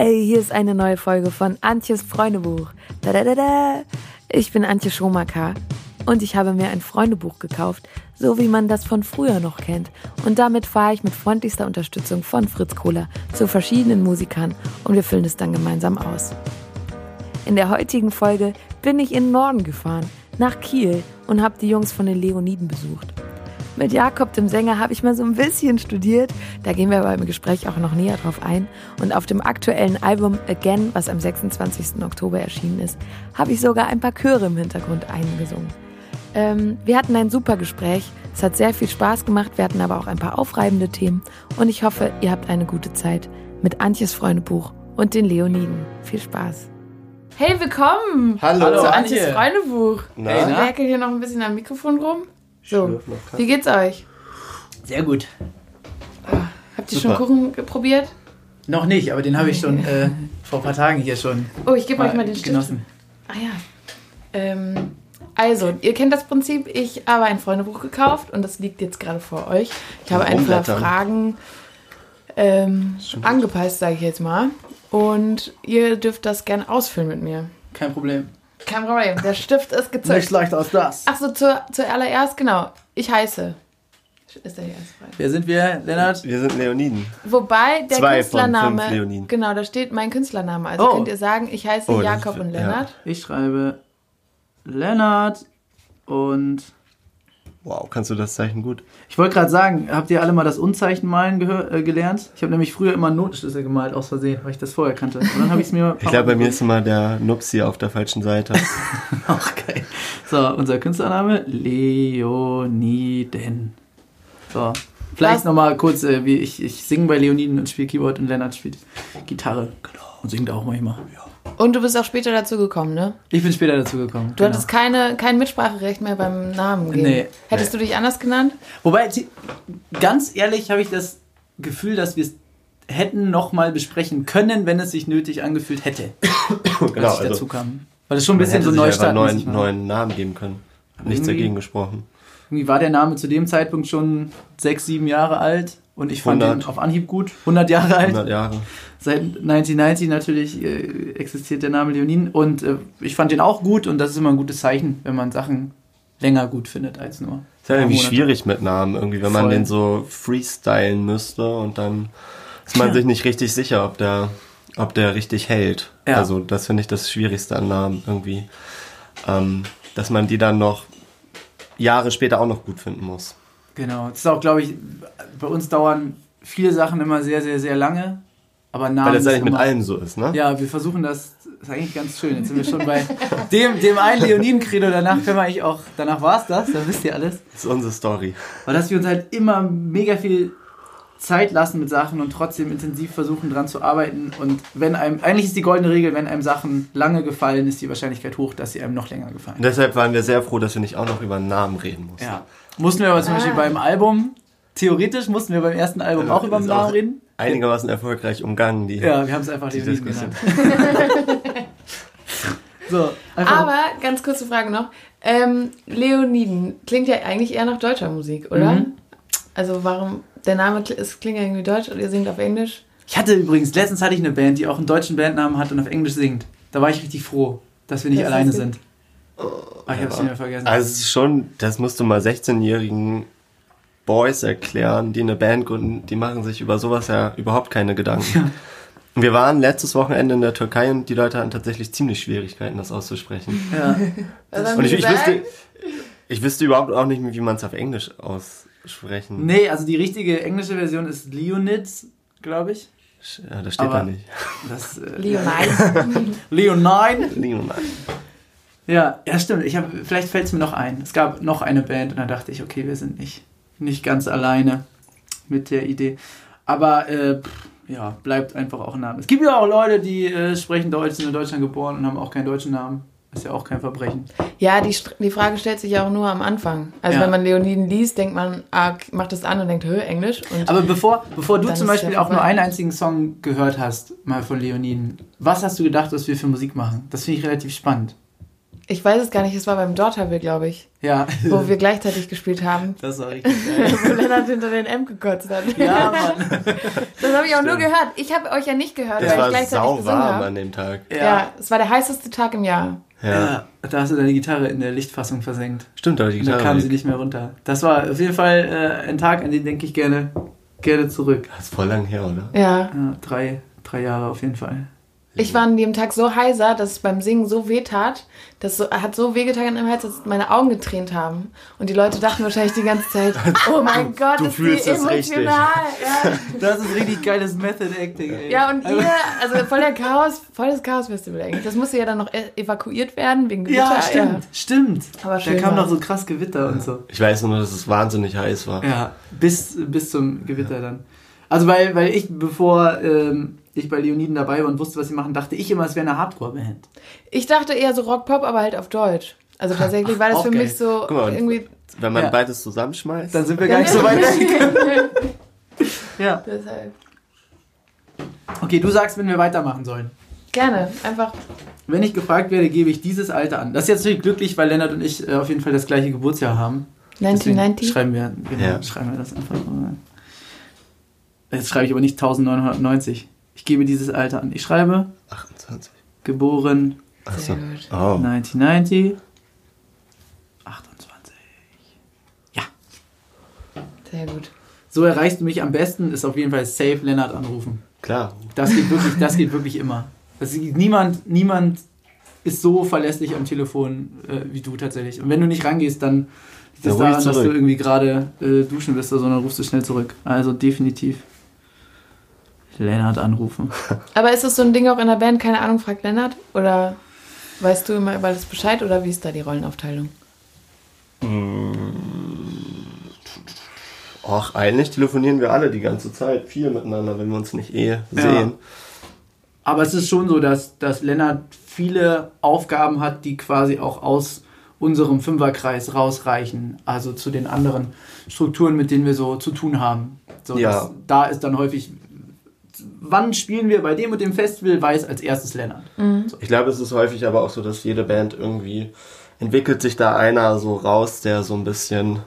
Hey, hier ist eine neue Folge von Antjes Freundebuch. Da, da, da, da. Ich bin Antje Schomaker und ich habe mir ein Freundebuch gekauft, so wie man das von früher noch kennt. Und damit fahre ich mit freundlichster Unterstützung von Fritz Kohler zu verschiedenen Musikern und wir füllen es dann gemeinsam aus. In der heutigen Folge bin ich in den Norden gefahren, nach Kiel und habe die Jungs von den Leoniden besucht. Mit Jakob, dem Sänger, habe ich mal so ein bisschen studiert. Da gehen wir aber im Gespräch auch noch näher drauf ein. Und auf dem aktuellen Album Again, was am 26. Oktober erschienen ist, habe ich sogar ein paar Chöre im Hintergrund eingesungen. Ähm, wir hatten ein super Gespräch. Es hat sehr viel Spaß gemacht. Wir hatten aber auch ein paar aufreibende Themen. Und ich hoffe, ihr habt eine gute Zeit mit Antjes Freundebuch und den Leoniden. Viel Spaß. Hey, willkommen Hallo, zu Antje. Antjes Freundebuch. Na? Ich werkel hier noch ein bisschen am Mikrofon rum. So, wie geht's euch? Sehr gut. Habt ihr Super. schon Kuchen probiert? Noch nicht, aber den habe ich schon äh, vor ein paar Tagen hier schon Oh, ich gebe euch mal den Stift. genossen. Ah ja. Ähm, also, ihr kennt das Prinzip. Ich habe ein Freundebuch gekauft und das liegt jetzt gerade vor euch. Ich habe ein paar. Fragen ähm, angepasst, sage ich jetzt mal. Und ihr dürft das gerne ausfüllen mit mir. Kein Problem. Kein Problem, der Stift ist Nicht gezückt. leichter als das. Achso, zu, zuallererst, genau. Ich heiße. Ist der erste Frage. Wer sind wir, Lennart? Wir sind Leoniden. Wobei der Zwei von Künstlername. fünf Leoniden. Genau, da steht mein Künstlername. Also Oh. könnt ihr sagen, ich heiße Oh, Jakob ist- und ja. Lennart. Ich schreibe Lennart und Wow, kannst du das Zeichen gut? ich wollte gerade sagen, habt ihr alle mal das Unzeichen malen äh, gelernt? Ich habe nämlich früher immer Notenschlüssel gemalt aus Versehen, weil ich das vorher kannte. Und dann habe ich es mir. Ich glaube, bei mir ist immer der Nupsi auf der falschen Seite. Ach, geil. So, unser Künstlername Leoniden. So. Vielleicht nochmal kurz, äh, wie ich, ich singe bei Leoniden und spiele Keyboard und Lennart spielt Gitarre. Genau. Und singt auch manchmal. Und du bist auch später dazu gekommen, ne? Ich bin später dazu gekommen. Du hattest keine, kein Mitspracherecht mehr beim Namen geben. Nee. Hättest du dich anders genannt? Wobei, ganz ehrlich habe ich das Gefühl, dass wir es hätten nochmal besprechen können, wenn es sich nötig angefühlt hätte, als genau, ich dazu also kam. Weil es schon ein bisschen so einfach Neustart einen neuen, neuen Namen geben können. Nichts irgendwie- dagegen gesprochen. Irgendwie war der Name zu dem Zeitpunkt schon sechs, sieben Jahre alt und ich fand 100. auf Anhieb gut. 100 Jahre alt. 100 Jahre. Seit 1990 natürlich äh, existiert der Name Leonin und äh, ich fand den auch gut und das ist immer ein gutes Zeichen, wenn man Sachen länger gut findet als nur. Ist ja irgendwie Monate. schwierig mit Namen, irgendwie, wenn man Voll. den so freestylen müsste und dann ist man Ja. sich nicht richtig sicher, ob der, ob der richtig hält. Ja. Also das finde ich das Schwierigste an Namen irgendwie. Ähm, dass man die dann noch Jahre später auch noch gut finden muss. Genau. Das ist auch, glaube ich, bei uns dauern viele Sachen immer sehr, sehr, sehr lange. Aber Namen Weil das eigentlich mit allem so ist, ne? Ja, wir versuchen das, das ist eigentlich ganz schön. Jetzt sind wir schon bei dem, dem einen Leoniden-Credo. Danach können wir eigentlich auch, danach war es das, dann wisst ihr alles. Das ist unsere Story. Weil dass wir uns halt immer mega viel Zeit lassen mit Sachen und trotzdem intensiv versuchen dran zu arbeiten. Und wenn einem, eigentlich ist die goldene Regel, wenn einem Sachen lange gefallen, ist die Wahrscheinlichkeit hoch, dass sie einem noch länger gefallen. Und deshalb waren wir sehr froh, dass wir nicht auch noch über einen Namen reden mussten. Ja. Mussten wir aber zum Beispiel Ah. beim Album, theoretisch mussten wir beim ersten Album Ja, auch über den ist Namen reden. Einigermaßen erfolgreich umgangen, die. Ja, wir haben es einfach Die Diskussion. so, einfach. Aber, ganz kurze Frage noch. Ähm, Leoniden klingt ja eigentlich eher nach deutscher Musik, oder? Mhm. Also warum, der Name es klingt ja irgendwie deutsch und ihr singt auf Englisch. Ich hatte übrigens, letztens hatte ich eine Band, die auch einen deutschen Bandnamen hat und auf Englisch singt. Da war ich richtig froh, dass wir nicht Was alleine sind. Ah, ich hab's Ja. nicht mehr vergessen. Also es ist schon, das musst du mal 16-jährigen Boys erklären, die eine Band gründen, die machen sich über sowas ja überhaupt keine Gedanken. Und Wir waren letztes Wochenende in der Türkei und die Leute hatten tatsächlich ziemlich Schwierigkeiten, das auszusprechen. ja. Haben Und ich, ich, wüsste, ich wüsste überhaupt auch nicht, wie man es auf Englisch aussprechen. Nee, also die richtige englische Version ist Leonids, glaube ich. Ja, das steht Aber- da nicht. Das, äh, Leonide. Leonine. Leonard. Ja, ja, stimmt. Ich hab, vielleicht fällt es mir noch ein. Es gab noch eine Band und dann dachte ich, okay, wir sind nicht, nicht ganz alleine mit der Idee. Aber äh, pff, ja, bleibt einfach auch ein Name. Es gibt ja auch Leute, die äh, sprechen Deutsch, sind in Deutschland geboren und haben auch keinen deutschen Namen. Ist ja auch kein Verbrechen. Ja, die, die Frage stellt sich ja auch nur am Anfang. Also Ja. wenn man Leoniden liest, denkt man, ah, macht das an und denkt, hö, Englisch. Und Aber bevor, bevor du zum Beispiel auch nur einen einzigen Song gehört hast, mal von Leoniden, was hast du gedacht, was wir für Musik machen? Das finde ich relativ spannend. Ich weiß es gar nicht, es war beim Dorthavel, glaube ich. Ja. Wo wir gleichzeitig gespielt haben. Das war richtig geil. wo Lennart hinter den M gekotzt hat. Ja, Mann. Das habe ich auch nur gehört. Ich habe euch ja nicht gehört, Es weil ich war gleichzeitig sau gesungen warm habe. an dem Tag. Ja. es war der heißeste Tag im Jahr. Ja. Ja. Da hast du deine Gitarre in der Lichtfassung versenkt. Stimmt, aber die Und dann Gitarre. kam sie nicht mehr runter. Das war auf jeden Fall äh, ein Tag, an den denke ich gerne, gerne zurück. Das ist voll lang her, oder? Ja. Ja, drei, drei Jahre auf jeden Fall. Ich war an dem Tag so heiser, dass es beim Singen so weh tat. Das so, hat so wehgetan im Hals, dass meine Augen getränt haben. Und die Leute dachten wahrscheinlich die ganze Zeit, oh mein Gott, du ist die fühlst es emotional. Ja. Das ist richtig geiles Method Acting, ey. ja, und ihr, also voll der Chaos, voll das Chaos-Festival eigentlich. Das musste ja dann noch e- evakuiert werden wegen Gewitter. Ja, stimmt, stimmt. Aber da schön kam noch so krass Gewitter und so. Ich weiß nur, dass es wahnsinnig heiß war. Ja, bis, bis zum Gewitter dann. Also weil, weil ich, bevor ähm, ich bei Leoniden dabei war und wusste, was sie machen, dachte ich immer, es wäre eine Hardcore-Band. Ich dachte eher so Rock-Pop, aber halt auf Deutsch. Also tatsächlich war das für geil. mich so mal, irgendwie... Wenn man Ja. beides zusammenschmeißt. Dann sind wir gar nicht so weit weg. Ja. Deshalb. Okay, du sagst, wenn wir weitermachen sollen. Gerne, einfach... Wenn ich gefragt werde, gebe ich dieses Alter an. Das ist jetzt natürlich glücklich, weil Lennart und ich äh, auf jeden Fall das gleiche Geburtsjahr haben. Deswegen 1990? Schreiben wir, genau, Ja. schreiben wir das einfach mal. Jetzt schreibe ich aber nicht 1990. Ich gebe dieses Alter an. Ich schreibe 28. geboren Achso. Sehr gut. Oh. 1990. 28. Sehr gut. So erreichst du mich am besten, ist auf jeden Fall safe Lennart anrufen. Klar. Das geht wirklich, das geht wirklich immer. Das, niemand, niemand ist so verlässlich am Telefon äh, wie du tatsächlich. Und wenn du nicht rangehst, dann liegt das daran, dass du irgendwie gerade äh, duschen bist, sondern rufst du schnell zurück. Also definitiv Lennart anrufen. Aber ist es so ein Ding auch in der Band, keine Ahnung, fragt Lennart? Oder weißt du immer über das Bescheid oder wie ist da die Rollenaufteilung? Och, eigentlich telefonieren wir alle die ganze Zeit viel miteinander, wenn wir uns nicht eh sehen. Aber es ist schon so, dass, dass Lennart viele Aufgaben hat, die quasi auch aus unserem Fünferkreis rausreichen. Also zu den anderen Strukturen, mit denen wir so zu tun haben. So, Ja. dass, da ist dann häufig, wann spielen wir bei dem und dem Festival, weiß als erstes Lennart. Ich glaube, es ist häufig aber auch so, dass jede Band irgendwie entwickelt sich da einer so raus, der so ein bisschen,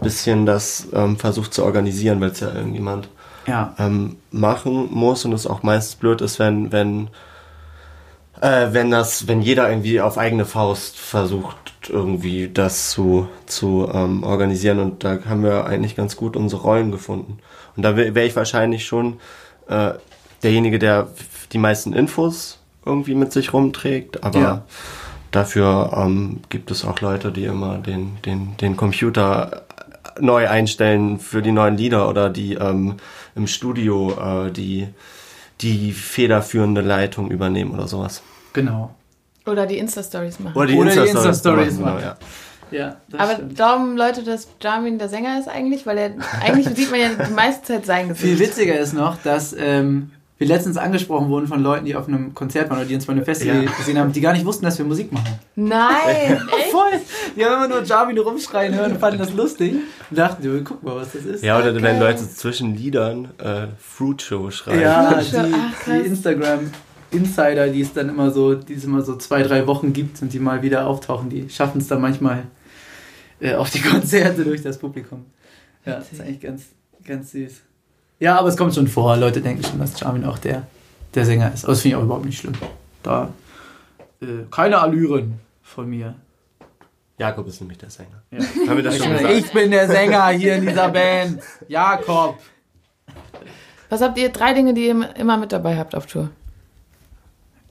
bisschen das ähm, versucht zu organisieren, weil es ja irgendjemand Ja. ähm, machen muss und es auch meistens blöd ist, wenn, wenn, äh, wenn das, wenn jeder irgendwie auf eigene Faust versucht, irgendwie das zu, zu ähm, organisieren und da haben wir eigentlich ganz gut unsere Rollen gefunden. Und da wäre ich wahrscheinlich schon äh, derjenige, der die meisten Infos irgendwie mit sich rumträgt, aber Ja. dafür ähm, gibt es auch Leute, die immer den, den, den Computer neu einstellen für die neuen Lieder oder die ähm, im Studio äh, die, die federführende Leitung übernehmen oder sowas. Genau. Oder die Insta-Stories machen. Oder die Insta-Stories genau, machen. ja. Ja, das Aber stimmt. glauben Leute, dass Jamin der Sänger ist eigentlich? Weil er, eigentlich sieht man ja die meiste Zeit sein Gesicht. Viel witziger ist noch, dass ähm, wir letztens angesprochen wurden von Leuten, die auf einem Konzert waren oder die uns bei einem Festival Ja. gesehen haben, die gar nicht wussten, dass wir Musik machen. Nein, echt? Voll! Die haben immer nur Jarvin rumschreien hören und fanden das lustig und dachten, guck mal, was das ist. Ja, oder Okay. wenn Leute zwischen Liedern äh, Fruit Show schreiben. Ja, Ach, die, krass. die Instagram Insider, die es dann immer so, die es immer so zwei, drei Wochen gibt und die mal wieder auftauchen, die schaffen es dann manchmal äh, auf die Konzerte durch das Publikum. Ja, das ist eigentlich ganz, ganz süß. Ja, aber es kommt schon vor, Leute denken schon, dass Charmin auch der, der Sänger ist. Aber das finde ich auch überhaupt nicht schlimm. Da äh, keine Allüren von mir. Jakob ist nämlich der Sänger. Ja. Haben wir das schon gesagt? Ich bin der Sänger hier in dieser Band. Jakob. Was habt ihr? Drei Dinge, die ihr immer mit dabei habt auf Tour.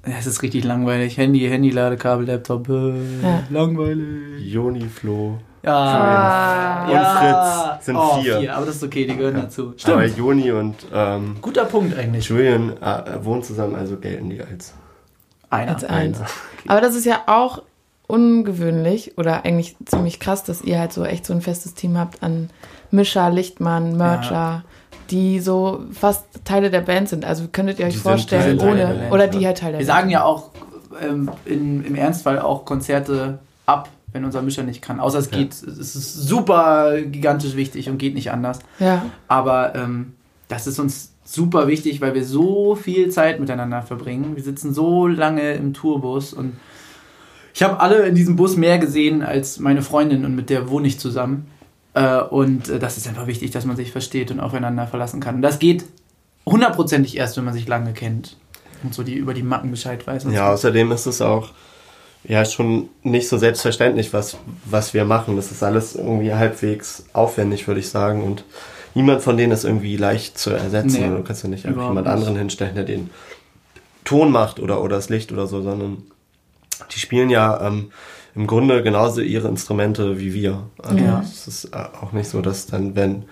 Es ist richtig langweilig. Handy, Handy, Ladekabel, Laptop. Äh, Ja. Langweilig. Joni, Flo. Ja. Ah. Und ja. Fritz sind oh, vier. Aber das ist okay, die gehören dazu. Aber Stimmt. Joni und ähm, Guter Punkt eigentlich. Julian äh, wohnen zusammen, also gelten die als Einer. Als eins. einer. Aber das ist ja auch ungewöhnlich oder eigentlich ziemlich krass, dass ihr halt so echt so ein festes Team habt an Mischer, Lichtmann, Mercher, die so fast Teile der Band sind. Also könntet ihr euch Die vorstellen, der ohne Band, oder die halt Teil der Wir Band. sagen ja auch ähm, in, im Ernstfall auch Konzerte ab, wenn unser Mischer nicht kann. Außer es Ja. geht, es ist super gigantisch wichtig und geht nicht anders. Ja, Aber ähm, das ist uns super wichtig, weil wir so viel Zeit miteinander verbringen. Wir sitzen so lange im Tourbus und Ich habe alle in diesem Bus mehr gesehen als meine Freundin und mit der wohne ich zusammen. Äh, und äh, das ist einfach wichtig, dass man sich versteht und aufeinander verlassen kann. Und das geht hundertprozentig erst, wenn man sich lange kennt und so die über die Macken Bescheid weiß. und Ja, so. außerdem ist es auch ja schon nicht so selbstverständlich, was, was wir machen. Das ist alles irgendwie halbwegs aufwendig, würde ich sagen. Und niemand von denen ist irgendwie leicht zu ersetzen. Nee, du kannst ja nicht einfach jemand nicht. anderen hinstellen, der den Ton macht oder, oder das Licht oder so, sondern die spielen ja ähm, im Grunde genauso ihre Instrumente wie wir. Also Ja. es ist äh, auch nicht so, dass dann, wenn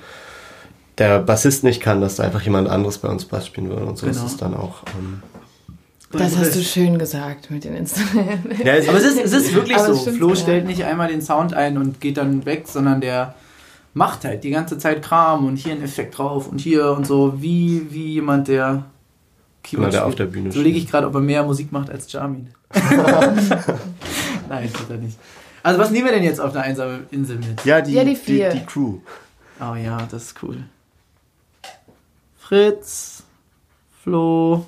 der Bassist nicht kann, dass da einfach jemand anderes bei uns Bass spielen würde. Und so Genau. ist es dann auch. Ähm, Das hast du schön gesagt mit den Instrumenten. ja, Aber es ist, es ist wirklich Aber so. es stimmt, Flo ja. stellt nicht einmal den Sound ein und geht dann weg, sondern der macht halt die ganze Zeit Kram und hier ein Effekt drauf und hier und so, wie, wie jemand, der Jemand, der spielt. auf der Bühne So lege ich gerade, ob er mehr Musik macht als Jamin. Nein, tut er nicht. Also was nehmen wir denn jetzt auf einer einsamen Insel mit? Ja, die, Ja, die die, vier. die, Crew. Oh ja, das ist cool. Fritz, Flo,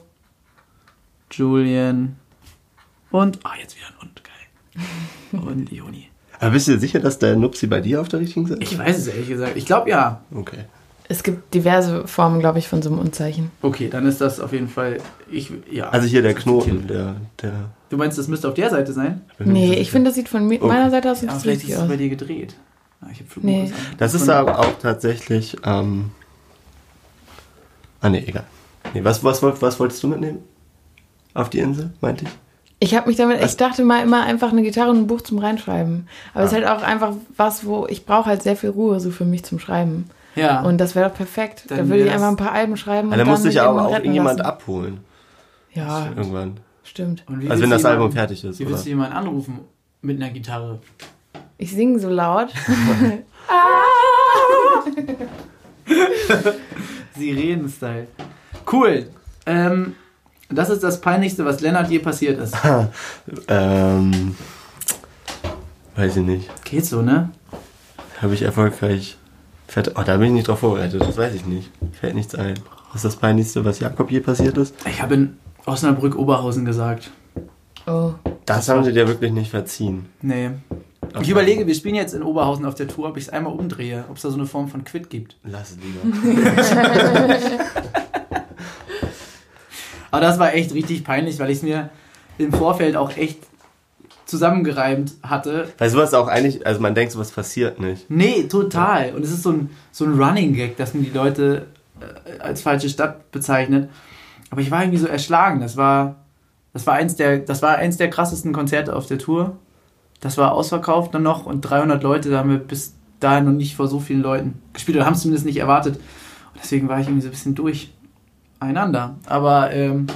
Julian und. Ah, jetzt wieder ein und, geil. Und Joni. Aber bist du dir sicher, dass der Nupsi bei dir auf der richtigen Seite ist? Ich weiß es ehrlich gesagt. Ich glaube ja. Okay. Es gibt diverse Formen, glaube ich, von so einem Unzeichen. Okay, dann ist das auf jeden Fall. Ich, ja. Also hier der Knoten, der. der Du meinst, das müsste auf der Seite sein? Nee, ich finde, das sieht von Okay. meiner Seite aus Ja, nicht vielleicht ist richtig es aus. bei dir gedreht. Ah, ich hab Flugmodus Nee. Das ist aber auch tatsächlich. Ähm, ah, nee, egal. Nee, was, was, wollt- was wolltest du mitnehmen? Auf die Insel, meinte ich? Ich habe mich damit, Was- ich dachte mal immer einfach eine Gitarre und ein Buch zum Reinschreiben. Aber es ist Ah. halt auch einfach was, wo ich brauche halt sehr viel Ruhe so für mich zum Schreiben. Ja. Und das wäre doch perfekt. Dann da würde ich einfach ein paar Alben schreiben. Aber und dann muss sich aber auch irgendjemand lassen. abholen. Ja, Irgendwann. stimmt. Und wie Also wenn das du Album jemanden- fertig ist. Wie Oder? willst du jemanden anrufen mit einer Gitarre? Ich singe so laut. Sirenen-Style. Cool. Ähm, das ist das Peinlichste, was Lennart je passiert ist. Ähm, weiß ich nicht. Geht so, ne? Habe ich erfolgreich. Fett, oh, da bin ich nicht drauf vorbereitet. Das weiß ich nicht. Fällt nichts ein. Was ist das Peinlichste, was Jakob je passiert ist? Ich habe in Osnabrück-Oberhausen gesagt. Oh. Das haben sie dir wirklich nicht verziehen. Nee. Ich Okay. überlege, wir spielen jetzt in Oberhausen auf der Tour, ob ich es einmal umdrehe, ob es da so eine Form von Quit gibt. Lass es lieber. Aber das war echt richtig peinlich, weil ich es mir im Vorfeld auch echt zusammengereimt hatte. Weil sowas auch eigentlich, also man denkt, sowas passiert nicht. Nee, total. Und es ist so ein, so ein Running Gag, dass man die Leute äh, als falsche Stadt bezeichnet. Aber ich war irgendwie so erschlagen. Das war, das war eins der, das war eins der krassesten Konzerte auf der Tour. Das war ausverkauft dann noch und 300 Leute, da haben wir bis dahin noch nicht vor so vielen Leuten gespielt oder haben es zumindest nicht erwartet. Und deswegen war ich irgendwie so ein bisschen durcheinander. Aber ähm,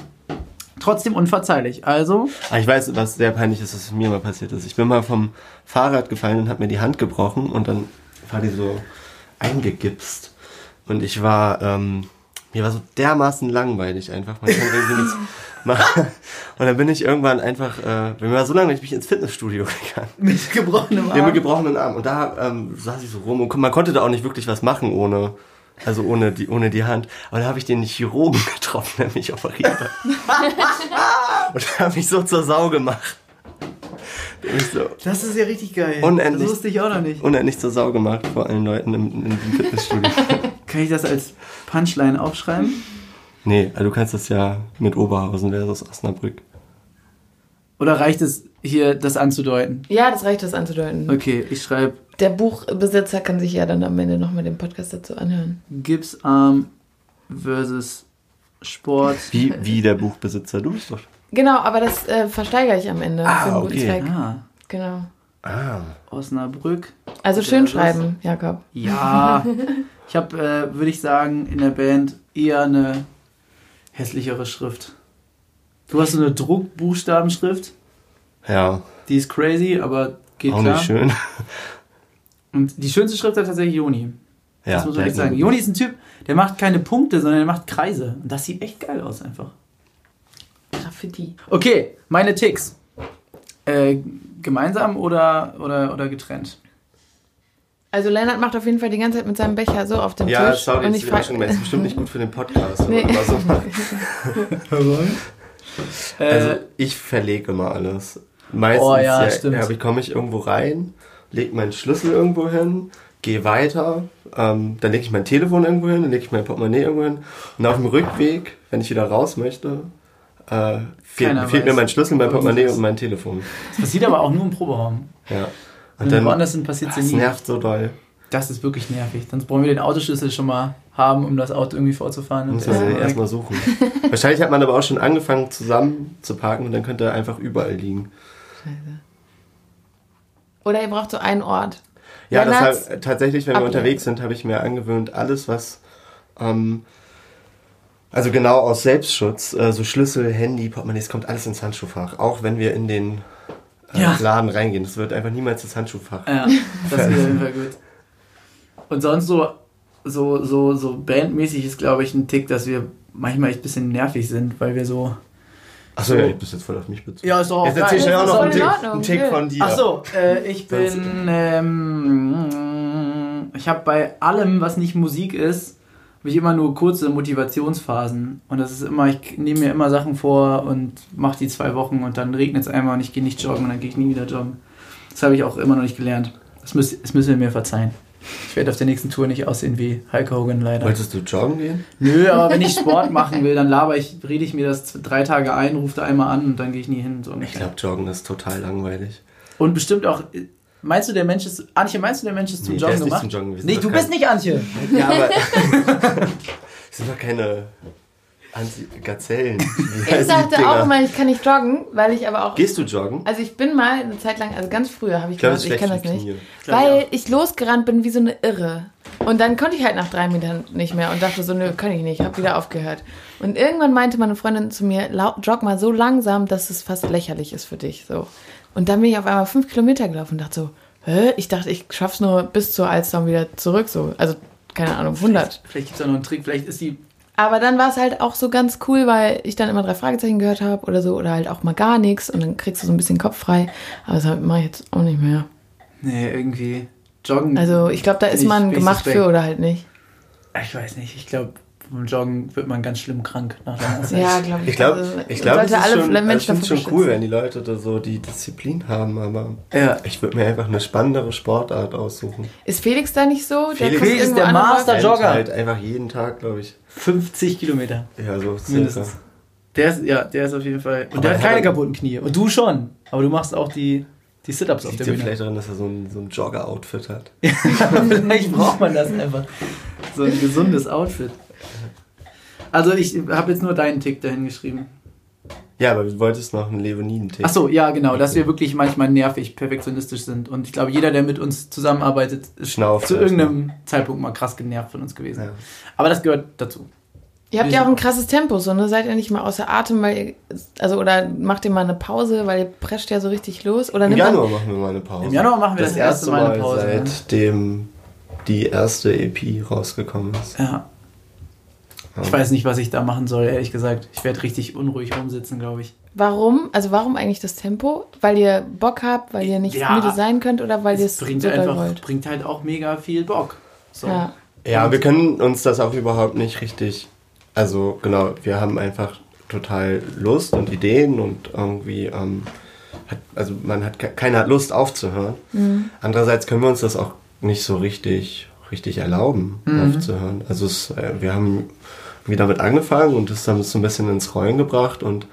trotzdem unverzeihlich. Also, Aber ich weiß, was sehr peinlich ist, was mir mal passiert ist. Ich bin mal vom Fahrrad gefallen und habe mir die Hand gebrochen und dann war die so eingegipst. Und ich war, ähm, mir war so dermaßen langweilig einfach. Man kann irgendwie nichts machen. Und dann bin ich irgendwann einfach, äh, mir war so langweilig, bin ich ins Fitnessstudio gegangen. mit gebrochenem Ja, mit Arm. gebrochenen Arm. Und da ähm, saß ich so rum und man konnte da auch nicht wirklich was machen ohne, also ohne die, ohne die Hand. Aber dann habe ich den Chirurgen getroffen, der mich operiert hat. und der hat mich so zur Sau gemacht. So Das ist ja richtig geil. Unendlich. Das wusste ich auch noch nicht. unendlich zur Sau gemacht vor allen Leuten im, in dem Fitnessstudio. Kann ich das als Punchline aufschreiben? nee, also du kannst das ja mit Oberhausen versus Osnabrück. Oder reicht es hier, das anzudeuten? Ja, das reicht, das anzudeuten. Okay, ich schreibe Der Buchbesitzer kann sich ja dann am Ende nochmal den Podcast dazu anhören. Gipsarm versus Sport. Wie, wie der Buchbesitzer, du bist doch. Genau, aber das äh, versteigere ich am Ende Ah, für einen guten okay. Zweck. Ah, Genau. Ah. Osnabrück. Also schön das- schreiben, Jakob. Ja, ich habe, äh, würde ich sagen, in der Band eher eine hässlichere Schrift. Du hast so eine Druckbuchstabenschrift, Ja, die ist crazy, aber geht auch klar. nicht schön. Und die schönste Schrift hat tatsächlich Joni. Ja, das muss man echt sagen. Joni ist ein Typ, der macht keine Punkte, sondern der macht Kreise. Und das sieht echt geil aus einfach. Graffiti. Okay, meine Ticks. Äh, gemeinsam oder, oder, oder getrennt? Also Lennart macht auf jeden Fall die ganze Zeit mit seinem Becher so auf dem Ja, Tisch. sorry, und das ich ist, ja das ist bestimmt nicht gut für den Podcast. Nee. aber so. Äh, Also ich verlege immer alles. Meistens Oh ja, ja, stimmt. ja, wie komme ich irgendwo rein, leg meinen Schlüssel irgendwo hin, gehe weiter, ähm, dann lege ich mein Telefon irgendwo hin, dann lege ich mein Portemonnaie irgendwo hin und auf dem Rückweg, wenn ich wieder raus möchte, äh, fehlt, fehlt mir mein Schlüssel, mein Portemonnaie und mein Telefon. Das passiert aber auch nur im Proberaum. Ja. Und wir dann, woanders sind, passiert es ja das nie. nervt so doll. Das ist wirklich nervig. Sonst brauchen wir den Autoschlüssel schon mal haben, um das Auto irgendwie vorzufahren. Muss Und man ja. erstmal suchen. Wahrscheinlich hat man aber auch schon angefangen zusammen zu parken und dann könnte er einfach überall liegen. Oder ihr braucht so einen Ort. Ja, deshalb tatsächlich, wenn wir Ablenkung. unterwegs sind, habe ich mir angewöhnt, alles was ähm, also genau aus Selbstschutz, äh, so Schlüssel, Handy, Portemonnaie, es kommt alles ins Handschuhfach. Auch wenn wir in den äh, Ja. Laden reingehen, es wird einfach niemals das Handschuhfach. Ja, das ist auf jeden Fall gut. Und sonst so, so, so, so bandmäßig ist, glaube ich, ein Tick, dass wir manchmal echt ein bisschen nervig sind, weil wir so. Achso, ja, ich bist jetzt voll auf mich bezogen. Ja, ist doch auch Jetzt erzähl geil. schnell auch noch einen in Tick, einen von dir. Ach so, äh, ich bin. Ähm, ich habe bei allem, was nicht Musik ist, habe ich immer nur kurze Motivationsphasen. Und das ist immer, ich nehme mir immer Sachen vor und mache die zwei Wochen und dann regnet es einmal und ich gehe nicht joggen und dann gehe ich nie wieder joggen. Das habe ich auch immer noch nicht gelernt. Das, müsst, das müssen wir mir verzeihen. Ich werde auf der nächsten Tour nicht aussehen wie Hulk Hogan leider. Wolltest du joggen gehen? Nö, aber wenn ich Sport machen will, dann laber ich, rede ich mir das drei Tage ein, rufe da einmal an und dann gehe ich nie hin. So Ich glaube, joggen ist total langweilig. Und bestimmt auch. Meinst du, der Mensch ist. Antje, meinst du, der Mensch ist zum Nee, der Joggen ist nicht gemacht? zum Joggen. Nee, du kein- bist nicht Antje. Ja, aber. Wir sind doch keine Anti Gazellen. Wie Ich dachte auch immer, ich kann nicht joggen, weil ich aber auch. Gehst du joggen? Also ich bin mal eine Zeit lang, also ganz früher habe ich Ich gedacht, ich kann das nicht. glaub, Weil ja. ich losgerannt bin wie so eine Irre. Und dann konnte ich halt nach drei Metern nicht mehr und dachte so, nö, kann ich nicht, habe wieder aufgehört. Und irgendwann meinte meine Freundin zu mir, "Lau- jogg mal so langsam, dass es fast lächerlich ist für dich. So. Und dann bin ich auf einmal fünf Kilometer gelaufen und dachte so, hä? Ich dachte, ich schaff's nur bis zur Alster und wieder zurück. So. Also, keine Ahnung, 100. Vielleicht gibt es da noch einen Trick, vielleicht ist die. Aber dann war es halt auch so ganz cool, weil ich dann immer drei Fragezeichen gehört habe oder so oder halt auch mal gar nichts und dann kriegst du so ein bisschen Kopf frei. Aber das mache ich jetzt auch nicht mehr. Nee, irgendwie. Joggen. Also ich glaube, da ist man gemacht für oder halt nicht. Ich weiß nicht, ich glaube, vom Joggen wird man ganz schlimm krank nach langer Zeit. Ja, glaube ich. Ich glaube, Also, ich glaube, es ist alle schon, also Menschen find's dafür schon cool, wenn die Leute da so die Disziplin haben, aber Ja. ich würde mir einfach eine spannendere Sportart aussuchen. Ist Felix da nicht so? Felix ist der an und Master läuft- Jogger. Rennt Halt einfach jeden Tag, glaube ich. 50 Kilometer. Ja, so circa. Mindestens. Der ist, ja, der ist auf jeden Fall. Und Aber der er hat keine kaputten Knie. Und du schon. Aber du machst auch die, die Sit-Ups auf der Bühne. vielleicht daran, dass er so ein, so ein Jogger-Outfit hat. Vielleicht braucht man das einfach. So ein gesundes Outfit. Also ich habe jetzt nur deinen Tick dahin geschrieben. Ja, aber du wolltest noch einen Leoniden-Tick. Ach so, ja genau, dass wir wirklich manchmal nervig perfektionistisch sind. Und ich glaube, jeder, der mit uns zusammenarbeitet, ist Schnauft zu irgendeinem Zeitpunkt mal krass genervt von uns gewesen. Ja. Aber das gehört dazu. Ihr habt ja auch ein krasses Tempo, so, ne? Seid ihr nicht mal außer Atem, weil ihr, also, oder macht ihr mal eine Pause, weil ihr prescht ja so richtig los? Oder Im man- Januar machen wir mal eine Pause. Im Januar machen wir das erste Mal eine Pause, ne? Seitdem die erste EP rausgekommen ist. Ja. Ich weiß nicht, was ich da machen soll, ehrlich gesagt. Ich werde richtig unruhig rumsitzen, glaube ich. Warum? Also warum eigentlich das Tempo? Weil ihr Bock habt, weil ihr nicht Ja. müde sein könnt oder weil ihr es Es bringt so einfach, wollt? bringt halt auch mega viel Bock. So. Ja. Ja, wir können uns das auch überhaupt nicht richtig. Also genau, wir haben einfach total Lust und Ideen und irgendwie, ähm, hat, also man hat ke- keiner hat Lust aufzuhören. Andererseits können wir uns das auch nicht so richtig richtig erlauben aufzuhören. Also es, äh, wir haben wieder damit angefangen und das haben es so ein bisschen ins Rollen gebracht und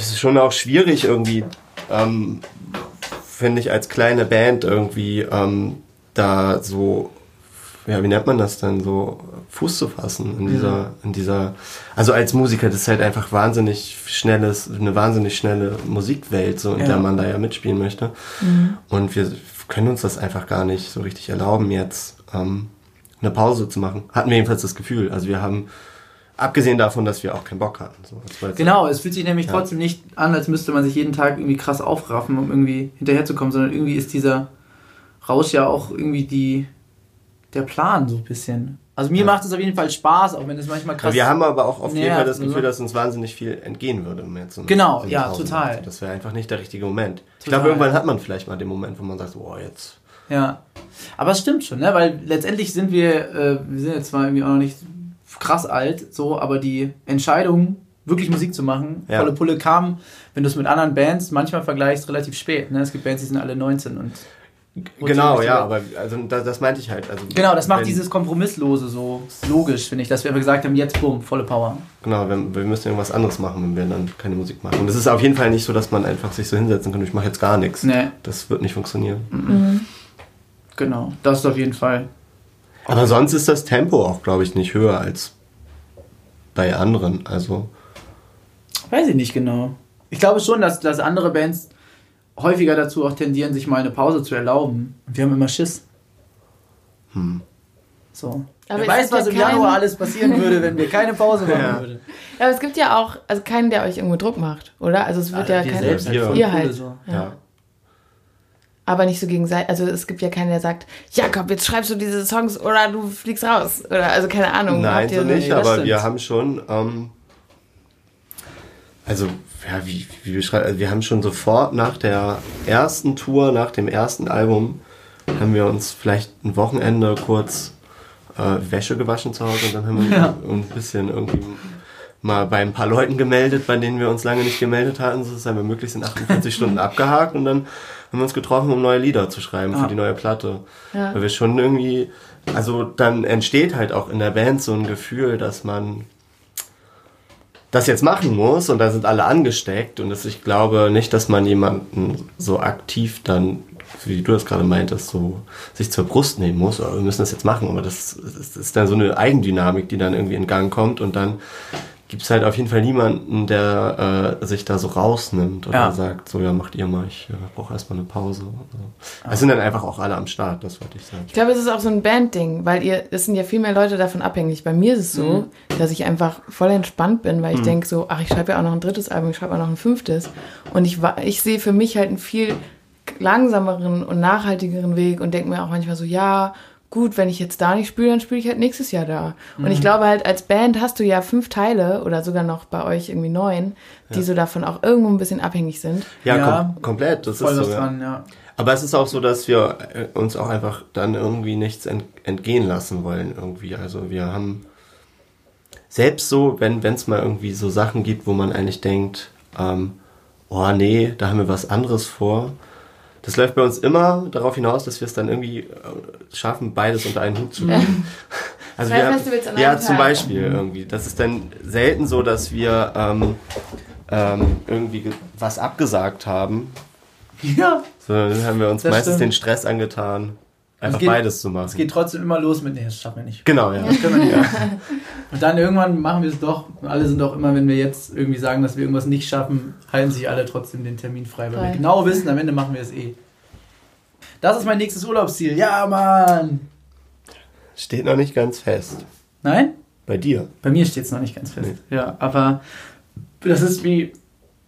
es ist schon auch schwierig irgendwie, ähm, finde ich, als kleine Band irgendwie ähm, da so, ja, wie nennt man das denn, so Fuß zu fassen in dieser, in dieser, also als Musiker, das ist halt einfach wahnsinnig schnelles, eine wahnsinnig schnelle Musikwelt, so in Ja. der man da ja mitspielen möchte. Und wir können uns das einfach gar nicht so richtig erlauben, jetzt ähm, eine Pause zu machen. Hatten wir jedenfalls das Gefühl. Also wir haben, abgesehen davon, dass wir auch keinen Bock hatten. So, Genau, es fühlt sich nämlich Ja. trotzdem nicht an, als müsste man sich jeden Tag irgendwie krass aufraffen, um irgendwie hinterherzukommen, sondern irgendwie ist dieser Rausch ja auch irgendwie die, der Plan so ein bisschen. Also mir Ja. macht es auf jeden Fall Spaß, auch wenn es manchmal krass wir haben aber auch auf jeden Fall das Gefühl, dass uns wahnsinnig viel entgehen würde. Um jetzt so Genau, so ja, total. machen. Das wäre einfach nicht der richtige Moment. Ich Total. glaube, irgendwann hat man vielleicht mal den Moment, wo man sagt, oh, jetzt. Ja, aber es stimmt schon, ne? weil letztendlich sind wir, äh, wir sind jetzt zwar irgendwie auch noch nicht krass alt, so, aber die Entscheidung, wirklich Musik zu machen. Ja. Volle Pulle kam, wenn du es mit anderen Bands manchmal vergleichst, relativ spät. Ne? Es gibt Bands, die sind alle 19 und Genau, ja, aber also das, das meinte ich halt. Also, Genau, das macht wenn- dieses Kompromisslose so logisch, finde ich, dass wir gesagt haben, jetzt bumm, volle Power. Genau, wir, wir müssen irgendwas anderes machen, wenn wir dann keine Musik machen. Und es ist auf jeden Fall nicht so, dass man einfach sich so hinsetzen kann, ich mache jetzt gar nichts. Nee. Das wird nicht funktionieren. Genau, das ist auf jeden Fall. Aber sonst ist das Tempo auch, glaube ich, nicht höher als bei anderen. Also, Weiß ich nicht genau. Ich glaube schon, dass, dass andere Bands häufiger dazu auch tendieren, sich mal eine Pause zu erlauben. Und wir haben immer Schiss. hm. So. Aber Wer weiß, was ja im Januar keinen- alles passieren würde, wenn wir keine Pause machen Ja. würden. Ja, aber es gibt ja auch, also keinen, der euch irgendwo Druck macht, oder? Also es wird ja wir kein, selbst Ihr coole halt. So. ja. aber nicht so gegenseitig. Also es gibt ja keinen, der sagt, Jakob, jetzt schreibst du diese Songs oder du fliegst raus. Oder also keine Ahnung. Nein, ihr so nicht, aber wir haben schon, ähm, also, ja, wie, wie beschreibt, also wir haben schon sofort nach der ersten Tour, nach dem ersten Album, haben wir uns vielleicht ein Wochenende kurz äh, Wäsche gewaschen zu Hause und dann haben wir Ja. ein bisschen irgendwie mal bei ein paar Leuten gemeldet, bei denen wir uns lange nicht gemeldet hatten. So, das haben wir möglichst in 48 Stunden abgehakt und dann haben wir uns getroffen, um neue Lieder zu schreiben Ah. für die neue Platte. Ja. Weil wir schon irgendwie, also dann entsteht halt auch in der Band so ein Gefühl, dass man das jetzt machen muss und da sind alle angesteckt und das, ich glaube nicht, dass man jemanden so aktiv dann, wie du das gerade meintest, so sich zur Brust nehmen muss, wir müssen das jetzt machen, aber das, das ist dann so eine Eigendynamik, die dann irgendwie in Gang kommt und dann gibt es halt auf jeden Fall niemanden, der äh, sich da so rausnimmt oder Ja. sagt, so ja, macht ihr mal, ich äh, brauche erstmal eine Pause. So. Es sind dann einfach auch alle am Start, das wollte ich sagen. Ich glaube, es ist auch so ein Bandding, weil ihr, es sind ja viel mehr Leute davon abhängig. Bei mir ist es so, dass ich einfach voll entspannt bin, weil ich denke so, ach, ich schreibe ja auch noch ein drittes Album, ich schreibe auch noch ein fünftes. Und ich, ich sehe für mich halt einen viel langsameren und nachhaltigeren Weg und denke mir auch manchmal so, ja, gut, wenn ich jetzt da nicht spiele, dann spiele ich halt nächstes Jahr da. Und ich glaube halt, als Band hast du ja fünf Teile oder sogar noch bei euch irgendwie neun, die so davon auch irgendwo ein bisschen abhängig sind. Ja, Ja. Kom komplett, das Voll ist so. Ja. dran, ja. Aber es ist auch so, dass wir äh, uns auch einfach dann irgendwie nichts ent entgehen lassen wollen irgendwie. Also wir haben selbst so, wenn es mal irgendwie so Sachen gibt, wo man eigentlich denkt, ähm, oh nee, da haben wir was anderes vor. Das läuft bei uns immer darauf hinaus, dass wir es dann irgendwie äh, schaffen, beides unter einen Hut zu bringen. Also Zwei wir, Festivals an ja, zum. Beispiel irgendwie. Das ist dann selten so, dass wir ähm, ähm, irgendwie ge- was abgesagt haben, Ja. so, dann haben wir uns Das meistens stimmt. den Stress angetan, einfach geht- beides zu machen. Es geht trotzdem immer los mit, nee, das schaffen wir nicht. genau, ja. Das können wir nicht. Und dann irgendwann machen wir es doch. Und alle sind doch immer, wenn wir jetzt irgendwie sagen, dass wir irgendwas nicht schaffen, halten sich alle trotzdem den Termin frei, weil Frei. wir genau wissen, am Ende machen wir es eh. Das ist mein nächstes Urlaubsziel. Ja, Mann! Steht noch nicht ganz fest. Nein? Bei dir. Bei mir steht es noch nicht ganz fest. Ja, aber das ist wie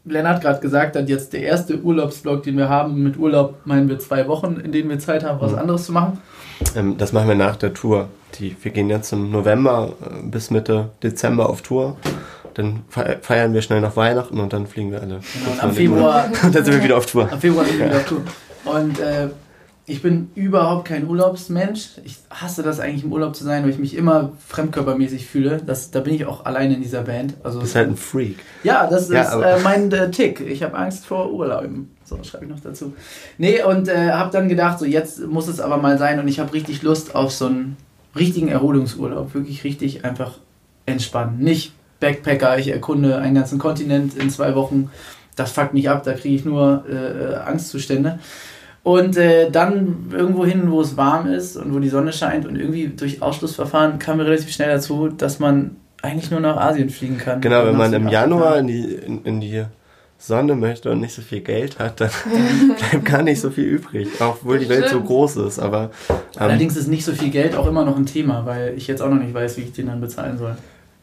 Lennart gerade gesagt hat, jetzt der erste Urlaubsvlog, den wir haben. Mit Urlaub meinen wir zwei Wochen, in denen wir Zeit haben, was Mhm. anderes zu machen. Ähm, das machen wir nach der Tour. Die, wir gehen jetzt im November äh, bis Mitte Dezember auf Tour. Dann fe- feiern wir schnell noch Weihnachten und dann fliegen wir alle. Genau, und am Februar. Und dann sind wir wieder auf Tour. Am Februar sind wir wieder auf Tour. Und äh, ich bin überhaupt kein Urlaubsmensch. Ich hasse das eigentlich im Urlaub zu sein, weil ich mich immer fremdkörpermäßig fühle. Das, da bin ich auch alleine in dieser Band. Also Du bist halt ein Freak. ja, das Ja, ist äh, mein äh, Tick. Ich habe Angst vor Urlauben. So, schreibe ich noch dazu. Nee, und äh, habe dann gedacht, so jetzt muss es aber mal sein und ich habe richtig Lust auf so einen richtigen Erholungsurlaub. Wirklich richtig einfach entspannen. Nicht Backpacker, ich erkunde einen ganzen Kontinent in zwei Wochen. Das fuckt mich ab, da kriege ich nur äh, Angstzustände. Und äh, dann irgendwo hin, wo es warm ist und wo die Sonne scheint und irgendwie durch Ausschlussverfahren kamen wir relativ schnell dazu, dass man eigentlich nur nach Asien fliegen kann. Genau, wenn man im. Januar in die, in, in die Sonne möchte und nicht so viel Geld hat, dann bleibt gar nicht so viel übrig. Obwohl die Welt so groß ist. Aber ähm, Allerdings ist nicht so viel Geld auch immer noch ein Thema, weil ich jetzt auch noch nicht weiß, wie ich den dann bezahlen soll.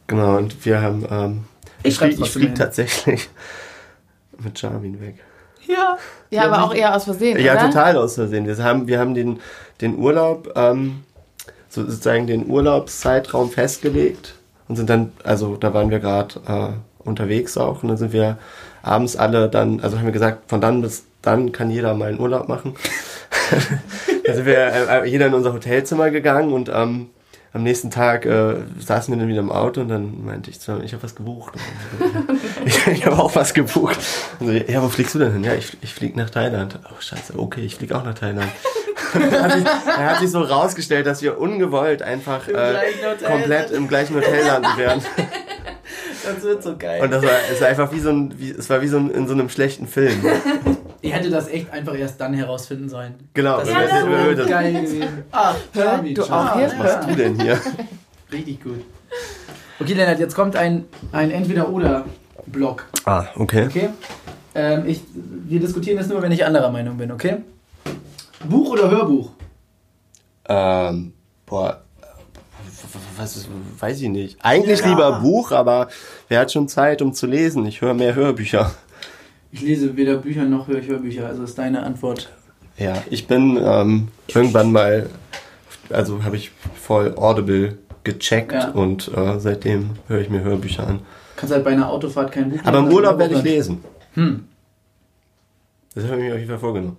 genau, und wir haben. Ähm, Ich ich schreib's fliege tatsächlich mit Charmin weg. Ja. Ja, aber auch eher aus Versehen, Ja, oder? total aus Versehen. Wir haben, wir haben den, den Urlaub, ähm, so sozusagen den Urlaubszeitraum festgelegt und sind dann, also da waren wir gerade äh, unterwegs auch und dann sind wir abends alle dann, also haben wir gesagt, von dann bis dann kann jeder mal einen Urlaub machen. da sind wir äh, äh, jeder in unser Hotelzimmer gegangen und ähm, am nächsten Tag äh, saßen wir dann wieder im Auto und dann meinte ich zu ihm, ich habe was gebucht. ich ich habe auch was gebucht. Und so, ja, wo fliegst du denn hin? Ja, ich, ich fliege nach Thailand. Oh, scheiße, okay, ich fliege auch nach Thailand. er, hat sich, er hat sich so rausgestellt, dass wir ungewollt einfach Im äh, komplett im gleichen Hotel landen werden. Das wird so geil. Und das war, es war einfach wie so ein, wie, es war wie so ein, in so einem schlechten Film. Ich hätte das echt einfach erst dann herausfinden sollen. Genau. Das wenn wäre so wir das- geil gewesen. Ach, Charlie, Du auch hier? Was machst du denn hier? Richtig gut. Okay, Lennart, jetzt kommt ein, ein Entweder-Oder-Block. Ah, okay. Okay? Ähm, ich, wir diskutieren das nur, wenn ich anderer Meinung bin, okay? Buch oder Hörbuch? Ähm, boah, was ist, weiß ich nicht. Eigentlich Ja. lieber Buch, aber wer hat schon Zeit, um zu lesen? Ich höre mehr Hörbücher. Ich lese weder Bücher noch höre ich Hörbücher, also ist deine Antwort. Ja, ich bin ähm, irgendwann mal, also habe ich voll Audible gecheckt Ja. und äh, seitdem höre ich mir Hörbücher an. Kannst halt bei einer Autofahrt kein Buch Aber im Urlaub werde ich lesen. Hm. Das habe ich mir auf jeden Fall vorgenommen.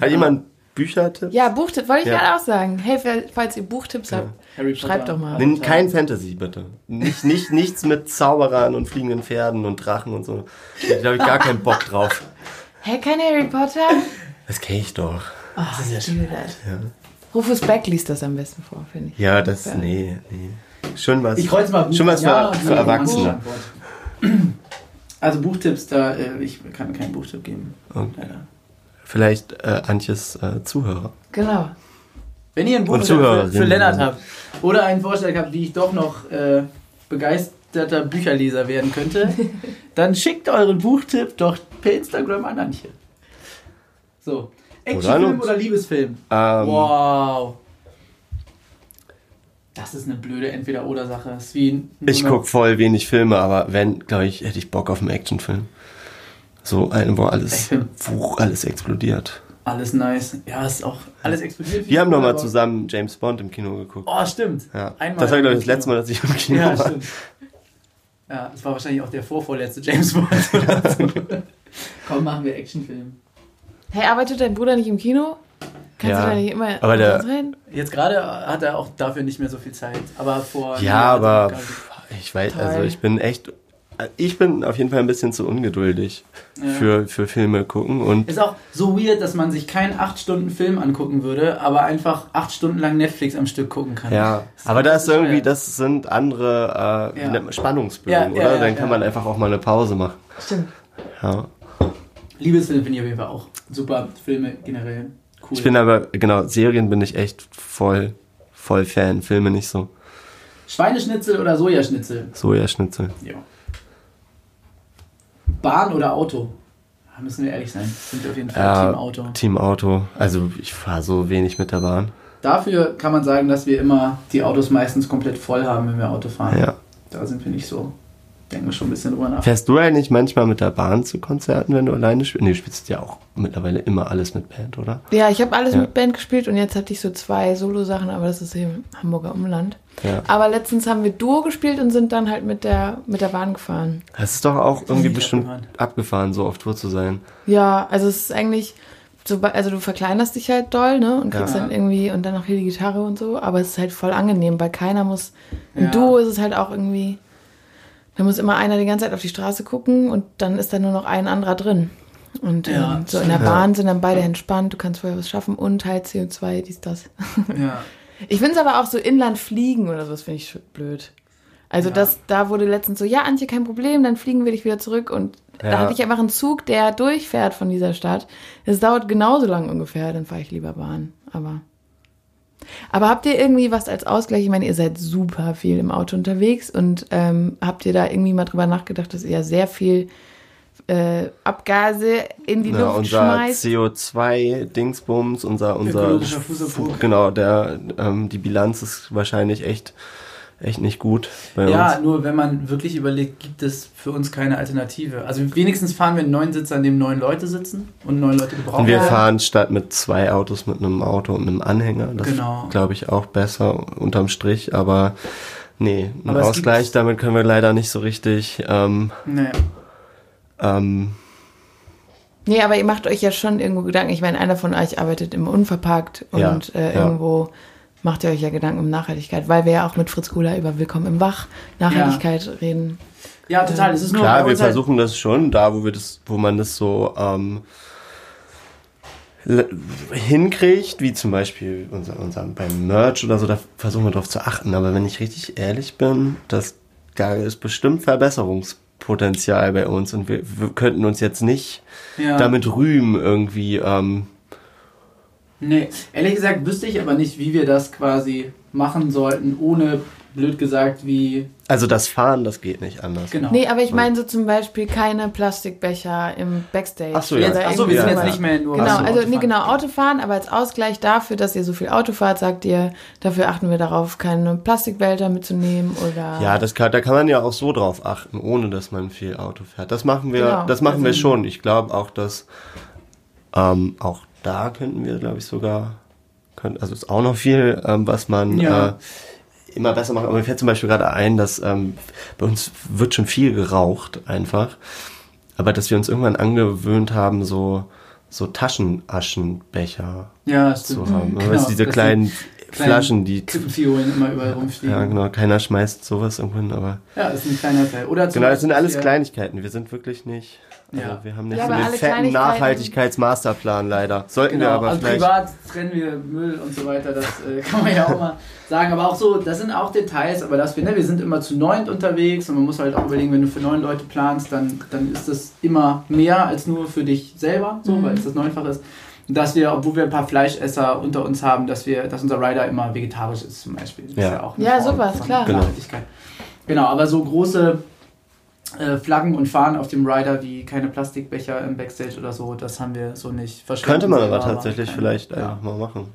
Hat jemand Büchertipp? Ja, Buchtipp, wollte ich Ja. gerade auch sagen. Hey, falls ihr Buchtipps habt, Harry Potter. Schreibt doch mal. Nee, kein Fantasy, bitte. Nicht, nicht, nichts mit Zauberern und fliegenden Pferden und Drachen und so. Da habe ich gar keinen Bock drauf. Hä, kein Harry Potter? Das kenne ich doch. Oh, ich liebe das. Rufus Beck liest das am besten vor, finde ich. Ja, das, Ja. nee, nee. Schon was. Ich mal. Schon was für, Ja, für nee, Erwachsene. Also Buchtipps, da äh, ich kann keinen Buchtipp geben. Okay. Leider. Vielleicht äh, Antjes äh, Zuhörer. Genau. Wenn ihr ein Buch für, für Lennart habt oder einen Vorschlag habt, wie ich doch noch äh, begeisterter Bücherleser werden könnte, dann schickt euren Buchtipp doch per Instagram an Antje. So. Actionfilm uns. oder Liebesfilm? Ähm, Wow. Das ist eine blöde Entweder-Oder-Sache. Ich gucke voll wenig Filme, aber wenn, glaube ich, hätte ich Bock auf einen Actionfilm. So einen, wo alles, wo alles explodiert. Alles nice. Ja, ist auch alles explodiert. Wir haben doch mal aber- zusammen James Bond im Kino geguckt. Oh, stimmt. Ja. Einmal das war, glaube ich, das letzte. Mal, dass ich im Kino Ja, war. stimmt. Ja, das war wahrscheinlich auch der vorvorletzte James Bond. oder so. Komm, machen wir Actionfilm. Hey, arbeitet dein Bruder nicht im Kino? Kannst Ja, du da nicht immer aber der- rein? Jetzt gerade hat er auch dafür nicht mehr so viel Zeit. Aber vor. Ja, aber ich weiß, also ich bin echt, ich bin auf jeden Fall ein bisschen zu ungeduldig Ja. für, für Filme gucken und Ist auch so weird, dass man sich keinen 8-Stunden-Film angucken würde, aber einfach 8 Stunden lang Netflix am Stück gucken kann. ja, ist aber das ist irgendwie, das sind andere äh, Ja. Spannungsbögen, Ja, ja, oder? ja, Dann kann ja. man einfach auch mal eine Pause machen. Stimmt. Ja. Liebesfilm finde ich auf jeden Fall auch super. Filme generell cool. Ich bin aber, genau, Serien bin ich echt voll, voll Fan, Filme nicht so. Schweineschnitzel oder Sojaschnitzel? Sojaschnitzel. Ja. Bahn oder Auto? Da müssen wir ehrlich sein. Sind auf jeden Fall Ja, Team Auto. Team Auto. Also ich fahre so wenig mit der Bahn. Dafür kann man sagen, dass wir immer die Autos meistens komplett voll haben, wenn wir Auto fahren. Ja. Da sind wir nicht so. Denken wir schon ein bisschen drüber nach. Fährst du eigentlich manchmal mit der Bahn zu Konzerten, wenn du alleine spielst? Nee, du spielst ja auch mittlerweile immer alles mit Band, oder? Ja, ich habe alles Ja. mit Band gespielt und jetzt hatte ich so zwei Solo-Sachen, aber das ist hier im Hamburger Umland. Ja. Aber letztens haben wir Duo gespielt und sind dann halt mit der, mit der Bahn gefahren. Das ist doch auch irgendwie bestimmt abgefahren. abgefahren. so auf Tour zu sein. Ja, also es ist eigentlich, also du verkleinerst dich halt doll, ne? Und kriegst Ja. dann irgendwie, und dann noch hier die Gitarre und so, aber es ist halt voll angenehm, weil keiner muss, im Ja. Duo ist es halt auch irgendwie, da muss immer einer die ganze Zeit auf die Straße gucken und dann ist da nur noch ein anderer drin. Und Ja, ähm, so in der. Bahn sind dann beide entspannt, du kannst vorher was schaffen und halt CO2, dies, das. Ja. Ich finde es aber auch so Inland fliegen oder sowas finde ich blöd. Also Ja. das, da wurde letztens so, ja, Antje, kein Problem, dann fliegen wir dich wieder zurück. Und Ja. da hatte ich einfach einen Zug, der durchfährt von dieser Stadt. Es dauert genauso lang ungefähr, dann fahre ich lieber Bahn. Aber. Aber habt ihr irgendwie was als Ausgleich? Ich meine, ihr seid super viel im Auto unterwegs und ähm, habt ihr da irgendwie mal drüber nachgedacht, dass ihr sehr viel äh, Abgase in die Ja, Luft unser schmeißt? CO2-Dingsbums, unser, unser Ökologischer Fußabdruck. genau, der, ähm, die Bilanz ist wahrscheinlich echt, echt nicht gut bei ja, uns. nur wenn man wirklich überlegt, gibt es für uns keine Alternative. Also wenigstens fahren wir einen neuen Sitz, an dem neun Leute sitzen und neun Leute gebrauchen. Und wir fahren statt mit zwei Autos mit einem Auto und einem Anhänger. Das Genau. glaube ich auch besser unterm Strich, aber nee, ein Aber es Ausgleich, damit können wir leider nicht so richtig ähm, Naja. ähm, Nee, aber ihr macht euch ja schon irgendwo Gedanken. Ich meine, einer von euch arbeitet im Unverpackt und Ja, äh, ja. Macht ihr euch ja Gedanken um Nachhaltigkeit, weil wir ja auch mit Fritz Kuhler über Willkommen im Wach Nachhaltigkeit ja. reden. Ja, total. Es ist nur Klar, wir halt versuchen das schon, da wo wir das, wo man das so ähm, hinkriegt, wie zum Beispiel unser, unser, beim Merch oder so, da versuchen wir darauf zu achten. Aber wenn ich richtig ehrlich bin, das, da ist bestimmt Verbesserungspotenzial bei uns und wir, wir könnten uns jetzt nicht ja. damit rühmen, irgendwie. Ähm, nee, ehrlich gesagt wüsste ich aber nicht, wie wir das quasi machen sollten, ohne blöd gesagt, wie. Also das Fahren, das geht nicht anders. Genau. Nee, aber ich meine so zum Beispiel keine Plastikbecher im Backstage. Achso, ja. Ach so, wir sind jetzt nicht mehr nur Genau, also Autofahren. nee, genau, Autofahren, aber als Ausgleich dafür, dass ihr so viel Auto fahrt, sagt ihr, dafür achten wir darauf, keine Plastikbehälter mitzunehmen oder. Ja, das kann, da kann man ja auch so drauf achten, ohne dass man viel Auto fährt. Das machen wir, genau. das machen wir also schon. Ich glaube auch, dass ähm, auch da könnten wir, glaube ich, sogar, können, also ist auch noch viel, ähm, was man ja. äh, immer besser machen. Aber mir fällt zum Beispiel gerade ein, dass ähm, bei uns wird schon viel geraucht einfach. Aber dass wir uns irgendwann angewöhnt haben, so, so Taschenaschenbecher ja, zu haben. Mhm, genau, weißt, diese kleinen Flaschen, die. Kippenfiolen immer überall rumstehen. Ja, genau. Keiner schmeißt sowas irgendwo aber. Ja, ist ein kleiner Teil. Oder genau, das sind alles Kleinigkeiten. Wir sind wirklich nicht. Also ja. wir haben nicht ja, so einen fetten Nachhaltigkeitsmasterplan leider. Sollten genau. wir aber also vielleicht. privat trennen wir Müll und so weiter, das äh, kann man ja auch mal sagen. Aber auch so, das sind auch Details, aber dass wir, ne, wir sind immer zu neunt unterwegs und man muss halt auch überlegen, wenn du für neun Leute planst, dann, dann ist das immer mehr als nur für dich selber, so, mhm. weil es das neunfach ist. dass wir, obwohl wir ein paar Fleischesser unter uns haben, dass wir, dass unser Rider immer vegetarisch ist zum Beispiel. Das ja. ist ja auch ja, sowas, klar. Genau. genau, aber so große äh, Flaggen und Fahnen auf dem Rider wie keine Plastikbecher im Backstage oder so, das haben wir so nicht verstanden. Könnte man aber tatsächlich keine, vielleicht ja. einfach mal machen.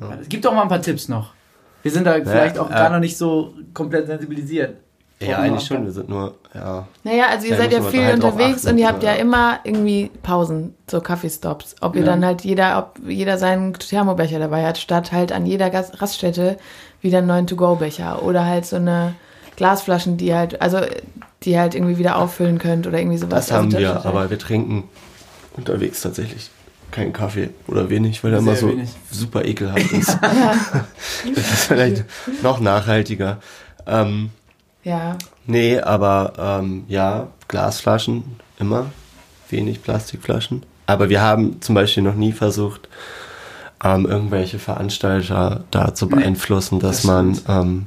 Ja. Es gibt doch mal ein paar Tipps noch. Wir sind da vielleicht auch gar noch nicht so komplett sensibilisiert. Ja, eigentlich schon. Wir sind nur, ja. Naja, also ihr seid ja viel unterwegs achten, und ihr habt ja immer irgendwie Pausen, so Kaffeestops. Ob ihr ja. dann halt jeder, ob jeder seinen Thermobecher dabei hat, statt halt an jeder Raststätte wieder einen neuen To-Go-Becher oder halt so eine Glasflaschen, die halt, also die halt irgendwie wieder auffüllen könnt oder irgendwie sowas. Das haben also, wir, aber wir trinken unterwegs tatsächlich keinen Kaffee oder wenig, weil er immer so wenig. super ekelhaft ist. das ist vielleicht noch nachhaltiger. Ähm, ja. Nee, aber ähm, ja, Glasflaschen immer, wenig Plastikflaschen. Aber wir haben zum Beispiel noch nie versucht, ähm, irgendwelche Veranstalter da zu beeinflussen, dass das man ähm,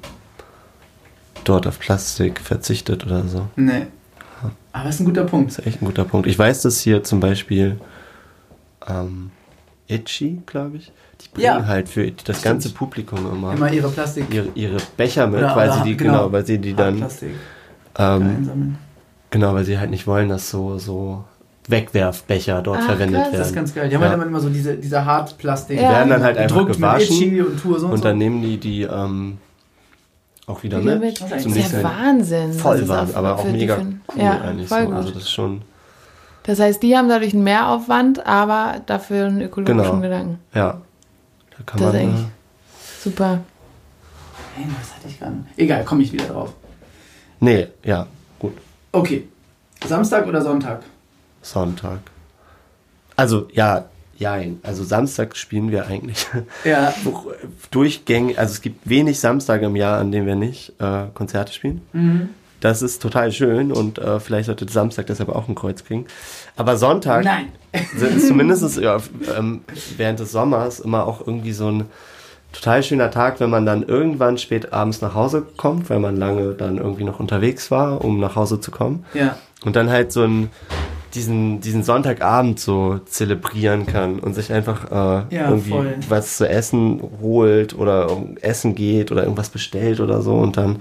dort auf Plastik verzichtet oder so. Nee. Aber das ist ein guter Punkt. Das ist echt ein guter Punkt. Ich weiß, dass hier zum Beispiel ähm, Itchy, glaube ich, die bringen ja. halt für das Stimmt. ganze Publikum immer, immer ihre Plastik ihre, ihre Becher mit, oder, weil oder, sie die genau, genau, weil sie die dann ähm, genau, weil sie halt nicht wollen, dass so so Wegwerfbecher dort Ach, verwendet krass. werden. Das ist ganz geil. Die haben halt immer so diese, diese Hartplastik. Die werden dann halt einfach gewaschen und, und, und, dann nehmen die die ähm, auch wieder mit. mit. Das ist ja Wahnsinn. Voll Wahnsinn, aber auch mega cool ja, eigentlich. Voll so. Also das ist schon. Das heißt, die haben dadurch einen Mehraufwand, aber dafür einen ökologischen genau. Gedanken. Ja. Da kann das man. Ist echt super. Hey, was hatte ich gerade? Egal, komme ich wieder drauf. Nee, ja, gut. Okay. Samstag oder Sonntag? Sonntag. Also, ja, ja, also Samstag spielen wir eigentlich ja. durchgängig. Also es gibt wenig Samstage im Jahr, an denen wir nicht äh, Konzerte spielen. Mhm. Das ist total schön und äh, vielleicht sollte Samstag deshalb auch ein Kreuz kriegen. Aber Sonntag Nein. sind zumindest ja, ähm, während des Sommers immer auch irgendwie so ein total schöner Tag, wenn man dann irgendwann spät abends nach Hause kommt, weil man lange dann irgendwie noch unterwegs war, um nach Hause zu kommen. Ja. Und dann halt so ein diesen, diesen Sonntagabend so zelebrieren kann und sich einfach äh, ja, irgendwie voll. was zu essen holt oder essen geht oder irgendwas bestellt oder so und dann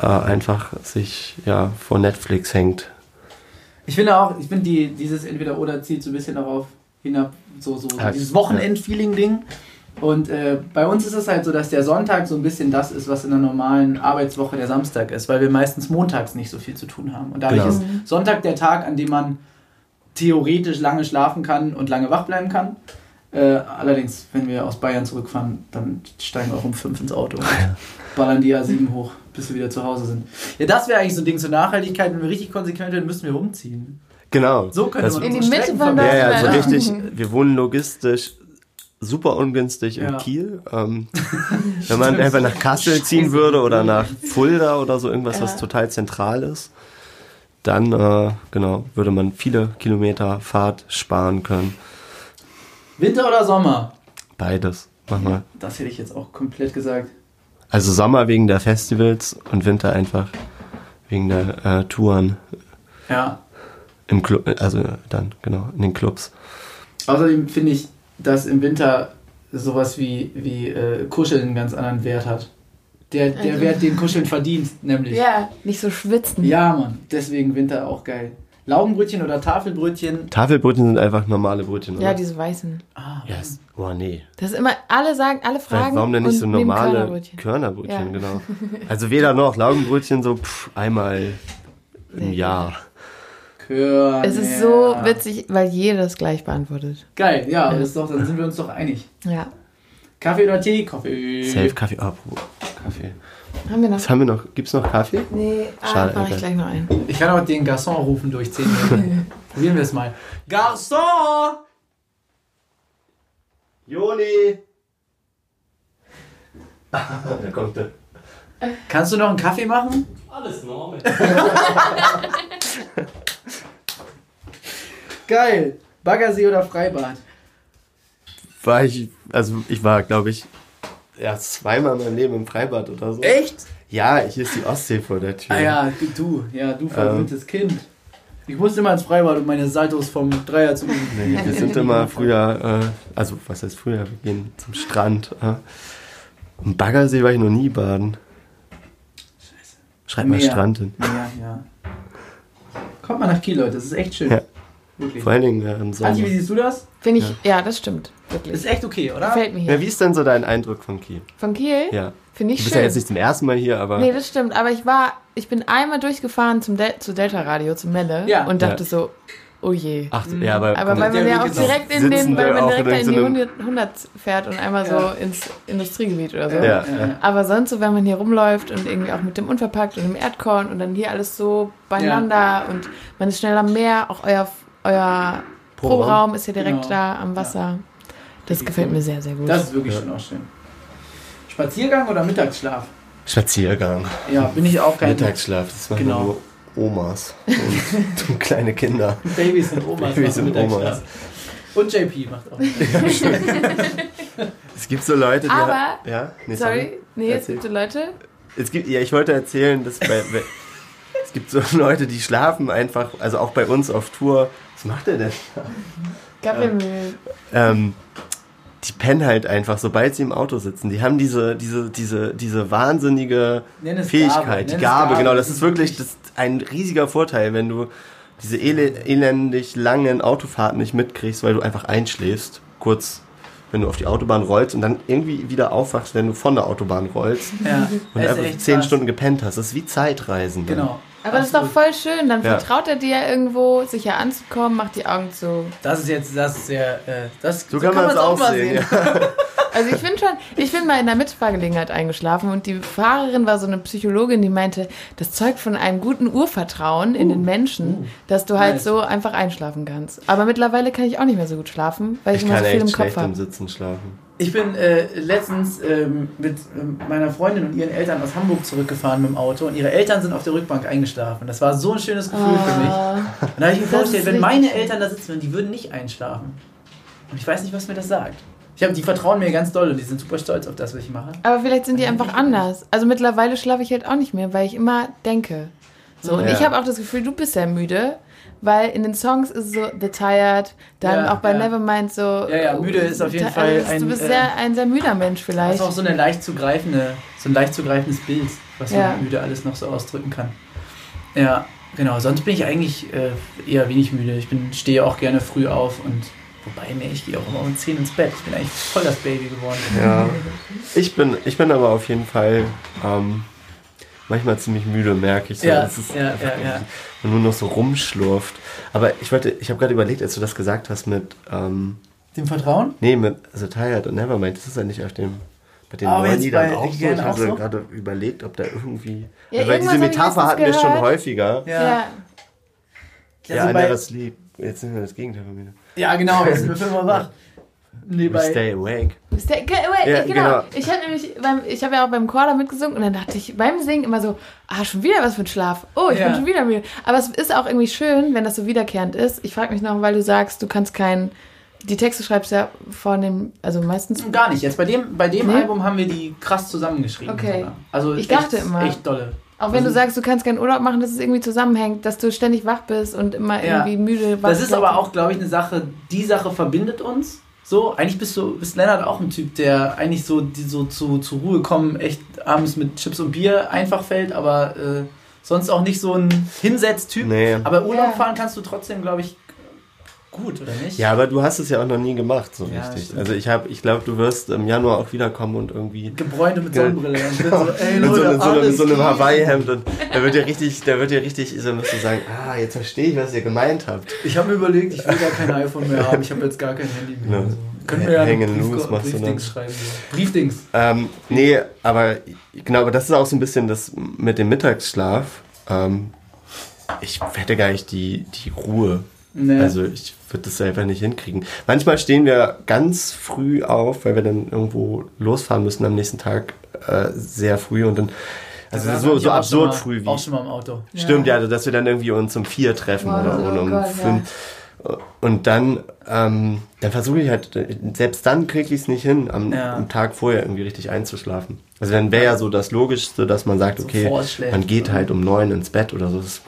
äh, einfach sich ja vor Netflix hängt. Ich finde auch, ich finde die, dieses Entweder-Oder zieht so ein bisschen darauf hinab, so, so ja, dieses Wochenend-Feeling-Ding. Und äh, bei uns ist es halt so, dass der Sonntag so ein bisschen das ist, was in der normalen Arbeitswoche der Samstag ist, weil wir meistens montags nicht so viel zu tun haben. Und dadurch genau. ist Sonntag der Tag, an dem man theoretisch lange schlafen kann und lange wach bleiben kann. Äh, allerdings, wenn wir aus Bayern zurückfahren, dann steigen wir auch um fünf ins Auto und ballern die A7 hoch, bis wir wieder zu Hause sind. Ja, das wäre eigentlich so ein Ding zur Nachhaltigkeit. Wenn wir richtig konsequent werden, müssten wir umziehen. Genau. So könnte man in die Mitte von Ja, ja, so richtig. Wir wohnen logistisch super ungünstig in Ja. Kiel. Ähm, wenn man einfach nach Kassel ziehen würde oder nach Fulda oder so irgendwas, was Ja. total zentral ist, dann äh, genau würde man viele Kilometer Fahrt sparen können. Winter oder Sommer? Beides. Mach mal. Das hätte ich jetzt auch komplett gesagt. Also Sommer wegen der Festivals und Winter einfach wegen der äh, Touren Ja. im Club, also dann genau in den Clubs. Außerdem finde ich, dass im Winter sowas wie, wie äh, Kuscheln einen ganz anderen Wert hat. Der, der Also- Wert, den Kuscheln verdient, nämlich. Ja, nicht so schwitzen. Ja, Mann. Deswegen Winter auch geil. Laugenbrötchen oder Tafelbrötchen. Tafelbrötchen sind einfach normale Brötchen, oder? Ja, diese weißen. Ah, Yes. Oh nee. Das ist immer, alle sagen, alle fragen. warum denn nicht und so normale Körnerbrötchen. Körnerbrötchen, Ja. genau. Also weder noch. Laugenbrötchen so pff, einmal im Jahr. Körner. Es ist so witzig, weil jedes gleich beantwortet. Geil, ja, das ist doch, dann sind wir uns doch einig. Ja. Kaffee oder Tee? Kaffee. Safe Kaffee. Oh, Bro, Kaffee. Haben wir noch? Was haben wir noch? Gibt's noch Kaffee? Nee, ah, Schade, mach ich gleich noch einen. Ich kann auch den Garçon rufen durch 10 Minuten. Probieren wir es mal. Garçon! Joni! da kommt der. Kannst du noch einen Kaffee machen? Alles normal. Geil. Baggersee oder Freibad? War ich, also ich war, glaube ich, erst zweimal in meinem Leben im Freibad oder so. Echt? Ja, hier ist die Ostsee vor der Tür. Ah ja, du, du, ja, du verwöhntes Kind. Ich musste immer ins Freibad, um meine Saltos vom Dreier zu üben. Nee, wir sind immer früher, äh, also was heißt früher, wir gehen zum Strand. Äh. Im Baggersee war ich noch nie baden. Scheiße. Schreib mal. Strand hin. Ja, ja. Kommt mal nach Kiel, Leute, das ist echt schön. Ja. Wirklich. Vor allen Dingen äh, im Sommer. Antje, wie siehst du das? Finde ich, ja. das stimmt. Wirklich. Ist echt okay, oder? Gefällt mir hier. Ja, wie ist denn so dein Eindruck von Kiel? Von Kiel? Ja. Finde Du ich bist schön. ja jetzt nicht zum ersten Mal hier, aber Nee, das stimmt. Aber ich war, ich bin einmal durchgefahren zum Del zu Delta Radio, zum Melle. Ja. Und dachte Ja. so, oh je. ach, ja, aber, Aber weil man ja auch ist auch- direkt in den, weil man direkt in in die irgendeinem- 100, 100 fährt und einmal so Ja. ins Industriegebiet oder so. Ja, Ja, ja. ja. Aber sonst so, wenn man hier rumläuft und irgendwie auch mit dem Unverpackt und dem Erdkorn und dann hier alles so beieinander und man ist schnell am Meer, auch euer, euer Proberaum. Proberaum ist ja direkt Genau. da am Wasser. Das Richtig gefällt mir sehr, sehr gut. Das ist wirklich Ja. schon auch schön. Spaziergang oder Mittagsschlaf? Spaziergang. Ja, bin ich auch kein Mittagsschlaf, das machen Genau. nur Omas und, und kleine Kinder. Babys und Omas. Babys machen und Mittagsschlaf. Und JP macht auch. Es gibt so Leute, die... Aber- ja? Nee, Sorry, nee, es Erzähl. gibt so Leute. Es gibt, ja, ich wollte erzählen, dass bei, es gibt so Leute, die schlafen einfach, also auch bei uns auf Tour. Was macht er denn? Kaffeemüll. Ähm, die pennen halt einfach, sobald sie im Auto sitzen. Die haben diese, diese, diese, diese wahnsinnige Fähigkeit, Gabe, die Gabe, Gabe. genau. Das ist wirklich das ist ein riesiger Vorteil, wenn du diese ele elendig langen Autofahrten nicht mitkriegst, weil du einfach einschläfst, kurz wenn du auf die Autobahn rollst und dann irgendwie wieder aufwachst, wenn du von der Autobahn rollst Ja, und einfach zehn krass. Stunden gepennt hast. Das ist wie Zeitreisen. dann. Genau. Aber das ist doch voll schön. Dann Ja. vertraut er dir irgendwo, sicher anzukommen, macht die Augen zu. Das ist jetzt, das ist sehr, äh, das So, kann man es auch mal sehen. Ja. Also ich bin schon, ich bin mal in der Mitfahrgelegenheit eingeschlafen und die Fahrerin war so eine Psychologin, die meinte, das zeugt von einem guten Urvertrauen in den Menschen, dass du halt Nice. so einfach einschlafen kannst. Aber mittlerweile kann ich auch nicht mehr so gut schlafen, weil ich, Ich immer kann so viel im echt Kopf schlecht im habe. Sitzen schlafen. Ich bin äh, letztens ähm, mit ähm, meiner Freundin und ihren Eltern aus Hamburg zurückgefahren mit dem Auto und ihre Eltern sind auf der Rückbank eingeschlafen. Das war so ein schönes Gefühl für mich. Ah, Und da habe ich mir vorgestellt, wenn meine. Eltern da sitzen würden, die würden nicht einschlafen. Und ich weiß nicht, was mir das sagt. Ich hab, die vertrauen mir ganz doll und die sind super stolz auf das, was ich mache. Aber vielleicht sind die einfach anders. Also mittlerweile schlafe ich halt auch nicht mehr, weil ich immer denke. So, und Ja. ich habe auch das Gefühl, du bist ja müde, weil in den Songs ist es so The Tired, dann Ja, auch bei ja. Nevermind so. Ja, ja, müde ist auf jeden Also Fall das- ein, Du bist äh, sehr, ein sehr müder Mensch Das vielleicht. ist auch so, eine leicht zu greifende, so ein leicht zu greifendes Bild, was Ja. man müde alles noch so ausdrücken kann. Ja, genau. Sonst bin ich eigentlich äh, eher wenig müde. Ich bin, stehe auch gerne früh auf und wobei, nee, ich gehe auch immer um 10 ins Bett. Ich bin eigentlich voll das Baby geworden. Ja. Ich bin, ich bin aber auf jeden Fall ähm, manchmal ziemlich müde, merke ich. So. Ja, Das ist ja, ja, ja. Man nur noch so rumschlurft. Aber ich wollte, ich habe gerade überlegt, als du das gesagt hast mit, ähm, Dem Vertrauen? nee, mit also Tired und Nevermind, das ist ja nicht auf dem, bei den Aber neuen Liedern auch so. Ich habe so? gerade überlegt, ob da irgendwie, Ja, weil diese Metapher hatten wir schon gehört. häufiger. Ja. ja. Ja, Also I bei- never sleep. Jetzt sind wir das Gegenteil von mir. Ja, genau. Jetzt sind wir fünfmal wach. Nee, We stay awake. Stay, ge- wait, Ja, genau. genau. Ich habe nämlich, beim, ich habe ja auch beim Chor da mitgesungen und dann dachte ich beim Singen immer so, ah, schon wieder was für ein Schlaf. Oh, ich Ja. bin schon wieder müde. Aber es ist auch irgendwie schön, wenn das so wiederkehrend ist. Ich frage mich noch, weil du sagst, du kannst kein, die Texte schreibst ja von dem, also meistens. Gar nicht. Jetzt bei dem, bei dem Nee? Album haben wir die krass zusammengeschrieben. Okay. sogar. Also Ich echt, dachte immer. Echt dolle. Auch wenn du Also- sagst, du kannst keinen Urlaub machen, dass es irgendwie zusammenhängt, dass du ständig wach bist und immer Ja. irgendwie müde wach Das ist aber auch, glaube ich, eine Sache, die Sache verbindet uns. So, eigentlich bist du, bist Lennart auch ein Typ, der eigentlich so, die so zu, zur Ruhe kommen, echt abends mit Chips und Bier einfach fällt, aber äh, sonst auch nicht so ein Hinsetztyp. Nee. Aber Urlaub Ja. fahren kannst du trotzdem, glaube ich, gut, oder nicht? Ja, aber du hast es ja auch noch nie gemacht, so Ja, richtig. stimmt. Also ich habe, ich glaube, du wirst im Januar auch wiederkommen und irgendwie Gebräunte mit Ja. Sonnenbrille. Und bin so, ey, mit so, Leute, mit so, mit so einem. Hawaii-Hemd und da wird dir richtig, da wird dir richtig, so musst du sagen, ah, jetzt verstehe ich, was ihr gemeint habt. Ich habe mir überlegt, ich will gar kein iPhone mehr haben, ich habe jetzt gar kein Handy mehr. Ja. So. Können wir ja Hängen du Briefdings dann. schreiben. So. Briefdings. Ähm, nee, aber genau, aber das ist auch so ein bisschen das mit dem Mittagsschlaf. Ähm, ich hätte gar nicht die, die Ruhe. Nee. Also ich würde das selber nicht hinkriegen. Manchmal stehen wir ganz früh auf, weil wir dann irgendwo losfahren müssen am nächsten Tag äh, sehr früh und dann also Da so, so absurd mal- früh wie Auch schon mal im Auto. Stimmt, ja, dass wir dann irgendwie uns um vier treffen Wow, oder, oh oder um Gott, ja. fünf. Und dann, ähm, dann versuche ich halt, selbst dann kriege ich es nicht hin, am, Ja. am Tag vorher irgendwie richtig einzuschlafen. Also dann wäre ja so das Logischste, dass man sagt, So okay, man geht halt um neun ins Bett oder so. Das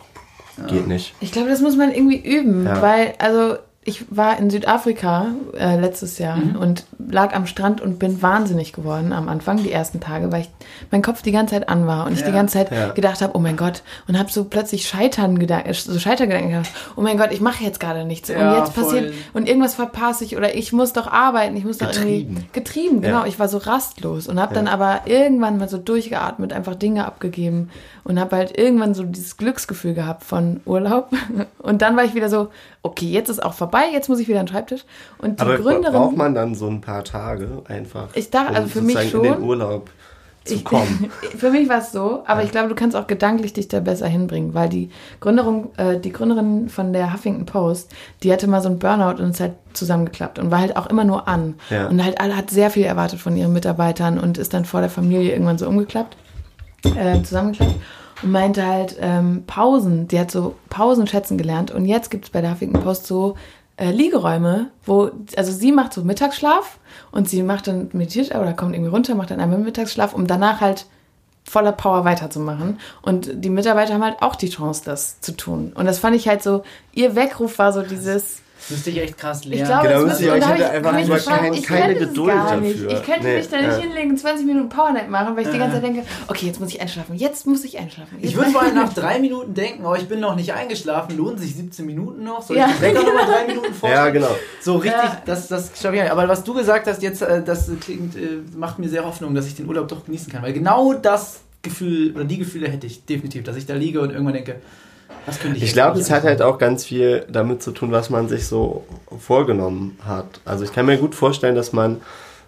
geht nicht. Ich glaube, das muss man irgendwie üben, Ja. weil, also ich war in Südafrika äh, letztes Jahr Mhm. und lag am Strand und bin wahnsinnig geworden am Anfang, die ersten Tage, weil ich, mein Kopf die ganze Zeit an war und ich Ja, die ganze Zeit ja. gedacht habe, oh mein Gott, und habe so plötzlich Scheitern gedanken, so Scheitergedanken gehabt, oh mein Gott, ich mache jetzt gerade nichts Ja, und jetzt passiert voll. und irgendwas verpasse ich oder ich muss doch arbeiten, ich muss doch irgendwie Getrieben. getrieben, genau, ich war so rastlos und habe dann aber irgendwann mal so durchgeatmet, einfach Dinge abgegeben und habe halt irgendwann so dieses Glücksgefühl gehabt von Urlaub und dann war ich wieder so, okay, jetzt ist auch vorbei, jetzt muss ich wieder an den Schreibtisch und die Aber Gründerin braucht man dann so ein paar Tage einfach? Ich dachte, um also für mich sozusagen in den schon. Urlaub zu ich, kommen. für mich war es so, aber ich glaube, du kannst auch gedanklich dich da besser hinbringen, weil die Gründerin, äh, die Gründerin von der Huffington Post, die hatte mal so einen Burnout und ist halt zusammengeklappt und war halt auch immer nur an. Ja. Und halt alle hat sehr viel erwartet von ihren Mitarbeitern und ist dann vor der Familie irgendwann so umgeklappt, äh, zusammengeklappt und meinte halt ähm, Pausen, die hat so Pausen schätzen gelernt und jetzt gibt es bei der Huffington Post so äh, Liegeräume, wo, also sie macht so Mittagsschlaf und sie macht dann meditiert oder kommt irgendwie runter, macht dann einmal Mittagsschlaf, um danach halt voller Power weiterzumachen. Und die Mitarbeiter haben halt auch die Chance, das zu tun. Und das fand ich halt so, ihr Weckruf war so dieses, Müsste ich echt krass ich lernen. glaube, Genau, das müsste ich- und ich da hab hätte ich einfach gefragt, kein- ich keine könnte das Geduld dafür. Ich könnte Nee, mich da nicht ja. hinlegen, 20 Minuten Powernap machen, weil ich die ganze Zeit denke, okay, jetzt muss ich einschlafen, jetzt muss ich einschlafen. Ich würde vor allem nach drei Minuten denken, oh, ich bin noch nicht eingeschlafen, lohnen sich 17 Minuten noch? Soll Ja. ich den Wecker nochmal drei Minuten vor? Ja, genau. So richtig, Ja. das, das schaffe ich nicht. Aber was du gesagt hast, jetzt, äh, das klingt, äh, macht mir sehr Hoffnung, dass ich den Urlaub doch genießen kann. Weil genau das Gefühl, oder die Gefühle hätte ich definitiv, dass ich da liege und irgendwann denke, ich Ich glaube, es hat halt auch ganz viel damit zu tun, was man sich so vorgenommen hat. Also ich kann mir gut vorstellen, dass man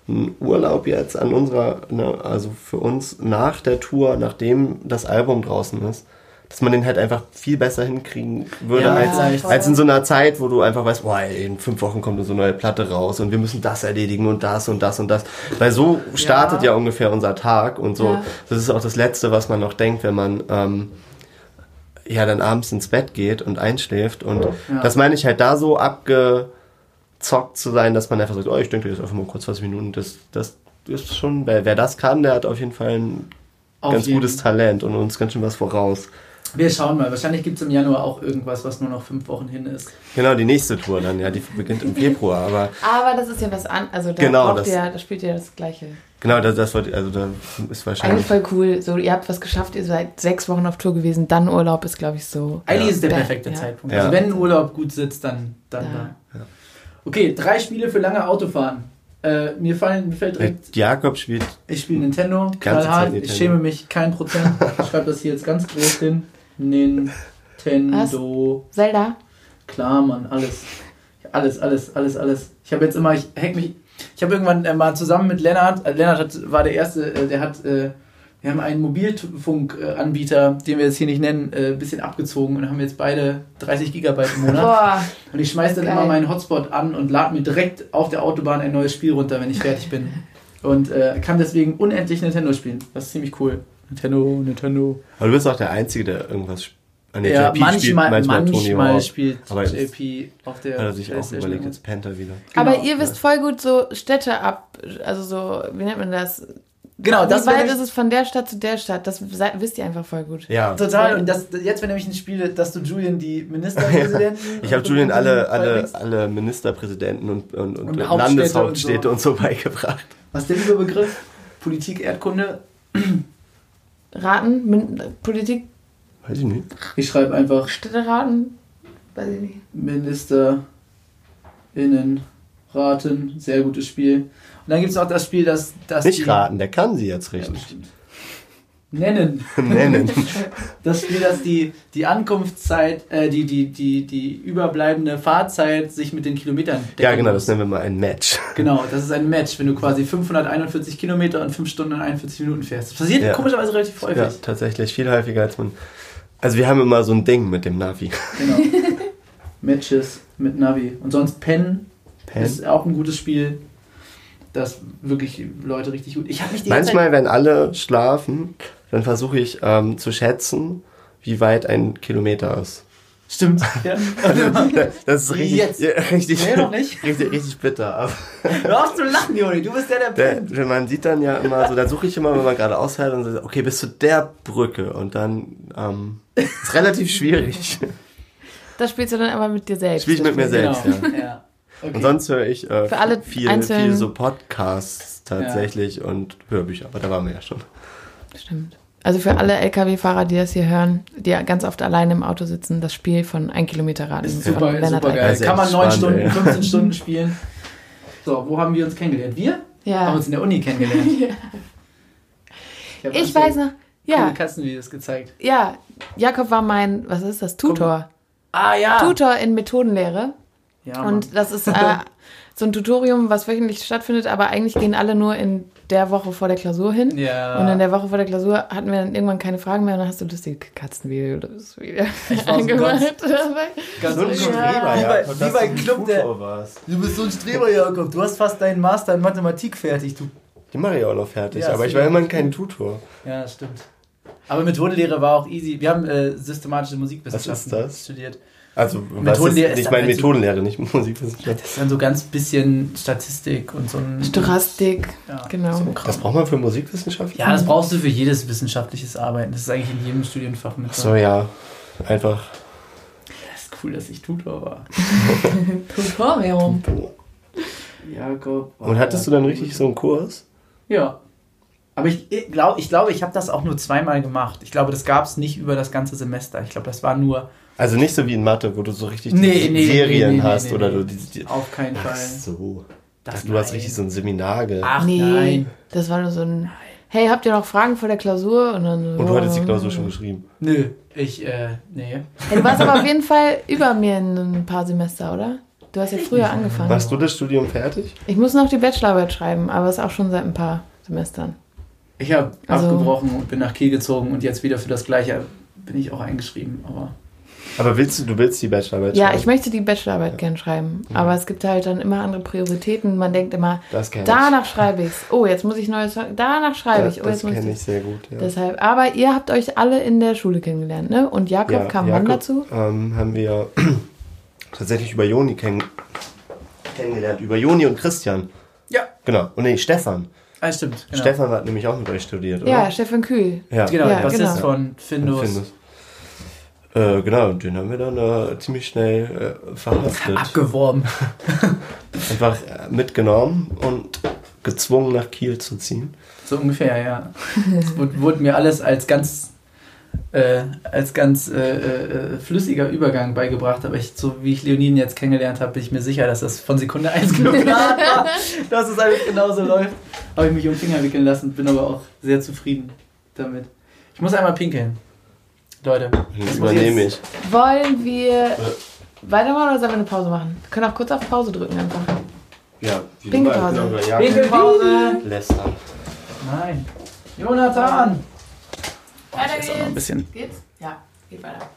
einen Urlaub jetzt an unserer, ne, also für uns nach der Tour, nachdem das Album draußen ist, dass man den halt einfach viel besser hinkriegen würde Ja, als, als in so einer Zeit, wo du einfach weißt, boah, ey, in fünf Wochen kommt so eine neue Platte raus und wir müssen das erledigen und das und das und das. Weil so startet ja, Ja. ungefähr unser Tag und so. Ja. Das ist auch das Letzte, was man noch denkt, wenn man ähm, ja dann abends ins Bett geht und einschläft. Und Ja. das meine ich halt da so abgezockt zu sein, dass man einfach sagt, oh, ich denke jetzt einfach mal kurz 20 Minuten. Das, das ist schon, wer, wer das kann, der hat auf jeden Fall ein Auf ganz jeden- gutes Talent und uns ganz schön was voraus. Wir schauen mal. Wahrscheinlich gibt es im Januar auch irgendwas, was nur noch fünf Wochen hin ist. Genau, die nächste Tour dann, ja, die beginnt im Februar, aber Aber das ist ja was an, also da Genau, braucht das- ihr, da spielt ihr das Gleiche. Genau, das, das wird, also da ist Eigentlich wahrscheinlich. voll cool. So, ihr habt was geschafft, ihr seid sechs Wochen auf Tour gewesen, dann Urlaub ist, glaube ich, so. Eigentlich Ja. ist es der perfekte Ja. Zeitpunkt. Ja. Also wenn Urlaub gut sitzt, dann, dann da. Okay, drei Spiele für lange Autofahren. Äh, mir, fallen, mir fällt direkt, Jakob spielt, ich spiele Nintendo, knallhart, ich schäme mich kein Prozent. Ich schreibe das hier jetzt ganz groß hin. Nintendo. Zelda? Klar, Mann, alles. Alles, alles, alles, alles. Ich habe jetzt immer, ich hack mich. Ich habe irgendwann äh, mal zusammen mit Lennart, äh, Lennart hat, war der Erste, äh, der hat äh, Wir haben einen Mobilfunkanbieter, den wir jetzt hier nicht nennen, äh, ein bisschen abgezogen und haben jetzt beide 30 Gigabyte im Monat. Boah. Und ich schmeiß dann Geil. immer meinen Hotspot an und lade mir direkt auf der Autobahn ein neues Spiel runter, wenn ich fertig bin. Und äh, kann deswegen unendlich Nintendo spielen. Das ist ziemlich cool. Nintendo, Nintendo. Aber du bist auch der Einzige, der irgendwas sp- Ah, nee, ja, JP manchmal, spielt manchmal, Hawk. spielt Aber JP auf der Hat er sich auch überlegt, jetzt pennt er wieder. Aber Genau. ihr wisst voll gut so Städte ab, also so, wie nennt man das? Genau, Wie das weit wäre ist es von der Stadt zu der Stadt? Das wisst ihr einfach voll gut. Ja. Total. Und das, jetzt wäre nämlich ein Spiel, dass du Julian die Ministerpräsidenten. Ich habe Julian alle, alle, alle Ministerpräsidenten und, und, und, Und Hauptstädte Landeshauptstädte und und so. beigebracht. Was ist der Überbegriff? Politik, Erdkunde. Raten, Min Politik, Weiß ich nicht. Ich schreibe einfach Städteraten, weiß ich nicht. Ministerinnen raten. Sehr gutes Spiel. Und dann gibt es auch das Spiel, das. das Nicht die- raten, der kann sie jetzt Ja, richtig bestimmt. Nennen. nennen. Das Spiel, das die, die Ankunftszeit, äh, die, die, die, die überbleibende Fahrzeit sich mit den Kilometern decken Ja, genau, muss. das nennen wir mal ein Match. Genau, das ist ein Match, wenn du quasi 541 Kilometer und 5 Stunden und 41 Minuten fährst. Das passiert Ja. komischerweise relativ häufig. Ja, tatsächlich viel häufiger als man. Also wir haben immer so ein Ding mit dem Navi. Genau. Matches mit Navi. Und sonst Pen, Pen. ist auch ein gutes Spiel. Das wirklich Leute richtig gut. Ich habe mich die Manchmal, wenn alle schlafen, dann versuche ich ähm, zu schätzen, wie weit ein Kilometer ist. Stimmt. Ja. Das ist richtig, jetzt? Ja, richtig, Nee, noch nicht. richtig, richtig bitter. Aber Hör auf zu lachen, Joni. Du bist der, der der, wenn man sieht dann ja immer so, da suche ich immer, wenn man gerade aushält und so, okay, bis zu der Brücke und dann ähm, ist relativ schwierig. Das spielst du dann aber mit dir selbst. Spiel ich mit mir selbst, genau. ja. ja. Okay. Und sonst höre ich äh, Für alle viel, einzelnen- viel so Podcasts tatsächlich und Hörbücher, aber da waren wir ja schon. Stimmt. Also für alle LKW-Fahrer, die das hier hören, die ja ganz oft alleine im Auto sitzen, das Spiel von 1 Kilometer Raten. ist von super, Lennart super geil. Das ist Kann man echt 9 spannend, Stunden, ey. 15 Stunden spielen. So, wo haben wir uns kennengelernt? Wir haben Ja. uns in der Uni kennengelernt. hab Ich uns weiß noch. Ja, Coole Katzenvideos gezeigt. ja. Jakob war mein, was ist das, Tutor. Ah ja. Tutor in Methodenlehre. Ja, Mann. Und das ist äh, so ein Tutorium, was wöchentlich stattfindet, aber eigentlich gehen alle nur in der Woche vor der Klausur hin. ja. Und in der Woche vor der Klausur hatten wir dann irgendwann keine Fragen mehr und dann hast du lustige Katzenvideos wieder Ich so. Ganz So ein. Streber, Wie bei, wie bei Club der. Du bist so ein Streber, Jakob. Du hast fast deinen Master in Mathematik fertig. Du. Die mache ich auch noch fertig, Ja, aber ich war immerhin kein Tutor. Ja, das stimmt. Aber Methodenlehre war auch easy. Wir haben äh, systematische Musikwissenschaften Was ist das? studiert. Also, Methodenlehre ist ich meine halt so- Methodenlehre, nicht Musikwissenschaft. Das ist dann so ganz bisschen Statistik und so ein. Stochastik, Ja, genau. So. Das braucht man für Musikwissenschaft? ja, das brauchst du für jedes wissenschaftliches Arbeiten. Das ist eigentlich in jedem Studienfach mit. So, ja. Einfach. Das ist cool, dass ich Tutor war. Tutorium. Jakob. Und hattest du dann richtig so einen Kurs? Ja. Aber ich glaube, ich, glaube, ich habe das auch nur zweimal gemacht. Ich glaube, das gab es nicht über das ganze Semester. Ich glaube, das war nur Also nicht so wie in Mathe, wo du so richtig Nee, die nee, Serien nee, nee, hast nee, oder nee. du die, die auf keinen Ach Fall. so. Das du hast nein. richtig so ein Seminar ge Ach nee, nein. das war nur so ein, hey, habt ihr noch Fragen vor der Klausur? Und, dann, so, Und du hattest die oh. Klausur schon geschrieben. Nö, ich, äh, nee. Hey, du warst aber auf jeden Fall über mir in ein paar Semester, oder? Du hast ja früher angefangen. Machst du das Studium fertig? Ich muss noch die Bachelorarbeit schreiben, aber ist auch schon seit ein paar Semestern. Ich habe Also- abgebrochen und bin nach Kiel gezogen und jetzt wieder für das Gleiche bin ich auch eingeschrieben. Aber Aber willst du, du willst die Bachelorarbeit Ja, schreiben? ich möchte die Bachelorarbeit gern schreiben, aber es gibt halt dann immer andere Prioritäten. Man denkt immer, danach schreibe ich's. Oh, jetzt muss ich neues. Danach ich. schreibe Das, ich. Oh, das jetzt muss kenne ich. ich sehr gut, ja. Deshalb. Aber ihr habt euch alle in der Schule kennengelernt, ne? Und Jakob ja, kam wann dazu? Ähm, haben wir tatsächlich über Joni kenn kennengelernt. Über Joni und Christian. ja, Genau. Und nee, Stefan. ah, stimmt. Genau. Stefan hat nämlich auch mit euch studiert, oder? Ja, Stefan Kühl. Ja. Genau, Ja, das genau. ist von Findus. Findus. Äh, genau, den haben wir dann äh, ziemlich schnell äh, verhaftet. Abgeworben. Einfach äh, mitgenommen und gezwungen nach Kiel zu ziehen. So ungefähr, ja. Es wurde, wurde mir alles als ganz, äh, als ganz äh, äh, flüssiger Übergang beigebracht, aber ich, so wie ich Leoniden jetzt kennengelernt habe, bin ich mir sicher, dass das von Sekunde 1 geplant war, dass es einfach genauso läuft. Habe ich mich um den Finger wickeln lassen, bin aber auch sehr zufrieden damit. Ich muss einmal pinkeln. Leute, Das muss übernehme ich. Wollen wir weitermachen oder sollen wir eine Pause machen? Wir können auch kurz auf Pause drücken einfach. Ja, wie Pinkelpause. Jakob Pinkelpause! lästern. Nein. Jonathan! Weiter auch noch ein bisschen- Geht's? Ja, geht weiter.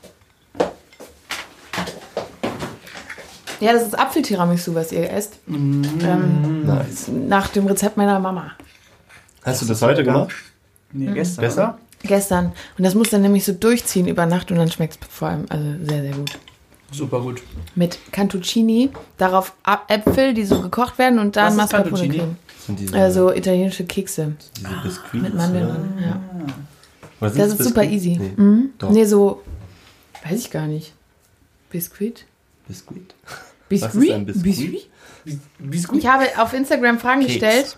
Ja, das ist Apfeltiramisu, was ihr esst. Ähm, Nice. nach dem Rezept meiner Mama. Hast du das heute gemacht? Nee, gestern. Besser? Gestern. Und das muss dann nämlich so durchziehen über Nacht und dann schmeckt es vor allem also sehr, sehr gut. Super gut. Mit Cantuccini, darauf Äpfel, die so gekocht werden und dann Mascarpone? Creme. Diese, Also italienische Kekse diese Biskuits, mit Mandeln oder? Ja. Oder Das ist super Biskuits? easy. Nee, Mhm. doch. Nee, so, weiß ich gar nicht. Biskuit? Biskuit. Biskuit? ist ein Biskuit? Biskuit? Ich habe auf Instagram Fragen Keks. gestellt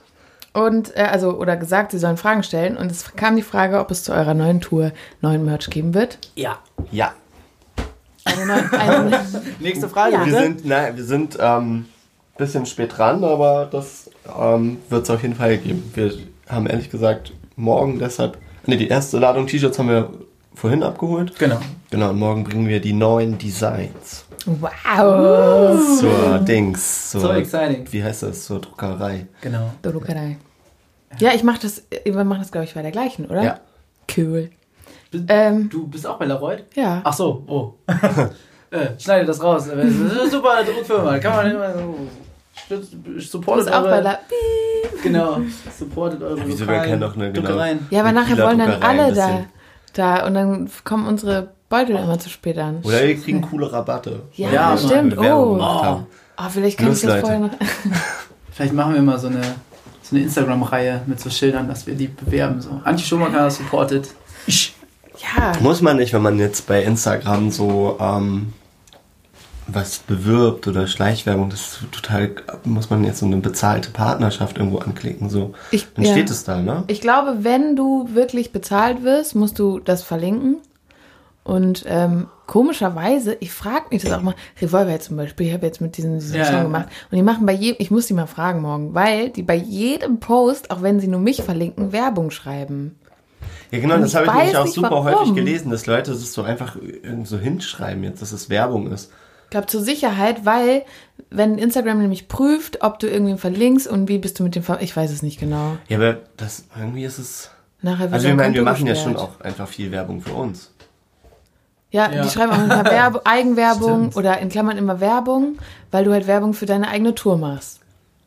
und äh, also oder gesagt, sie sollen Fragen stellen und es kam die Frage, ob es zu eurer neuen Tour neuen Merch geben wird. Ja. Ja. Eine neue, eine, Nächste Frage, Ja. Wir sind, nein, wir sind ähm, bisschen spät dran, aber das ähm, wird es auf jeden Fall geben. Wir haben ehrlich gesagt morgen deshalb, ne, die erste Ladung T-Shirts haben wir vorhin abgeholt. Genau. Genau, und morgen bringen wir die neuen Designs wow. zur Dings, zur, So exciting. wie heißt das, zur Druckerei. Genau. Dolukarei. Ja, ich mache das, wir machen das glaube ich bei der gleichen, oder? Ja. Cool. Bist- Ähm, Du bist auch bei Leroy? ja. Ach so, oh. äh, schneide das raus. Das ist eine super Druckfirma. Kann man immer so. Supportet bist auch bei eure, der. Piep. Genau. Supportet eure Ja, wieso, wir kennen doch eine, genau. Druckereien. Ja, aber nachher wollen dann Druckerei alle da, bisschen. Da und dann kommen unsere Beutel immer zu spät an. Oder wir kriegen coole Rabatte. Ja, Ja, stimmt. Oh. oh, vielleicht kann ich das vorher noch. Vielleicht machen wir mal so eine, so eine Instagram-Reihe mit so Schildern, dass wir die bewerben. So. Antje Schumacher supportet. Ja. Muss man nicht, wenn man jetzt bei Instagram so ähm, was bewirbt oder Schleichwerbung, das ist total, muss man jetzt so eine bezahlte Partnerschaft irgendwo anklicken, so. Ich, Dann ja. steht es da, ne? Ich glaube, wenn du wirklich bezahlt wirst, musst du das verlinken. Und ähm, komischerweise, ich frage mich das auch mal, Revolver zum Beispiel, ich habe jetzt mit diesen, diesen Ja, Song ja. gemacht. Und die machen bei jedem, ich muss die mal fragen morgen, weil die bei jedem Post, auch wenn sie nur mich verlinken, Werbung schreiben. Ja, genau, Und das habe ich nämlich auch super warum. häufig gelesen, dass Leute das so einfach so hinschreiben jetzt, dass es Werbung ist. Ich glaube zur Sicherheit, weil wenn Instagram nämlich prüft, ob du irgendwen verlinkst und wie bist du mit dem, Ver ich weiß es nicht genau. Ja, aber das, irgendwie ist es, Nachher wird also wir meinen, wir machen ja schon auch einfach viel Werbung für uns. Ja, Ja. die schreiben auch immer Werbe Eigenwerbung Stimmt. oder in Klammern immer Werbung, weil du halt Werbung für deine eigene Tour machst.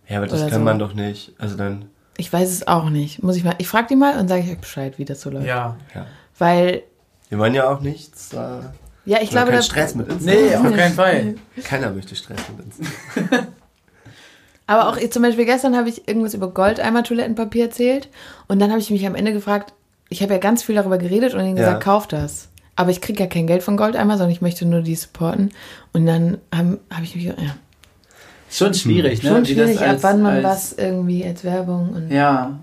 Ja, aber das Oder kann so. man doch nicht, also dann, Ich weiß es auch nicht. Muss ich mal. Ich frage die mal und sage ich euch Bescheid, wie das so läuft. Ja. ja. Weil, Wir wollen ja auch nichts, äh, ja, ich ich glaube, das, Stress mit Insta. Nee, auf keinen Fall. Keiner möchte Stress mit Insta. aber auch zum Beispiel gestern habe ich irgendwas über Goldeimer-Toilettenpapier erzählt und dann habe ich mich am Ende gefragt, ich habe ja ganz viel darüber geredet und ihnen Ja. gesagt, kauf das. Aber ich kriege ja kein Geld von Goldeimer, sondern ich möchte nur die supporten. Und dann habe hab ich mich, ja, Schon schwierig, ne? schon schwierig, ab als- wann man als- was irgendwie als Werbung und. Ja,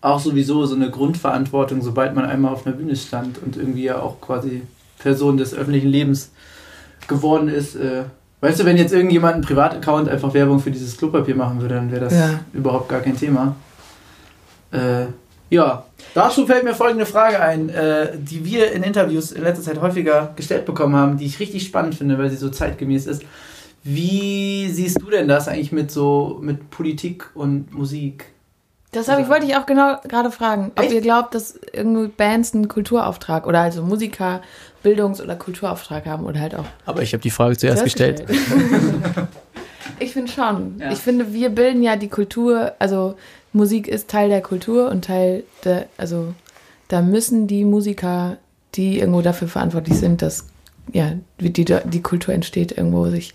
auch sowieso so eine Grundverantwortung, sobald man einmal auf einer Bühne stand und irgendwie ja auch quasi Person des öffentlichen Lebens geworden ist. Äh, weißt du, wenn jetzt irgendjemand einen Privataccount einfach Werbung für dieses Klopapier machen würde, dann wäre das Ja. überhaupt gar kein Thema. Äh, ja, dazu fällt mir folgende Frage ein, äh, die wir in Interviews in letzter Zeit häufiger gestellt bekommen haben, die ich richtig spannend finde, weil sie so zeitgemäß ist. Wie siehst du denn das eigentlich mit so mit Politik und Musik? Das habe ich, wollte ich auch genau gerade fragen, ob Echt? ihr glaubt, dass irgendwie Bands einen Kulturauftrag oder also Musiker Bildungs- oder Kulturauftrag haben oder halt auch Aber ich habe die Frage zuerst gestellt. ich finde schon. Ja. Ich finde, wir bilden ja die Kultur, also Musik ist Teil der Kultur und Teil der, also da müssen die Musiker, die irgendwo dafür verantwortlich sind, dass ja, wie die, die Kultur entsteht, irgendwo sich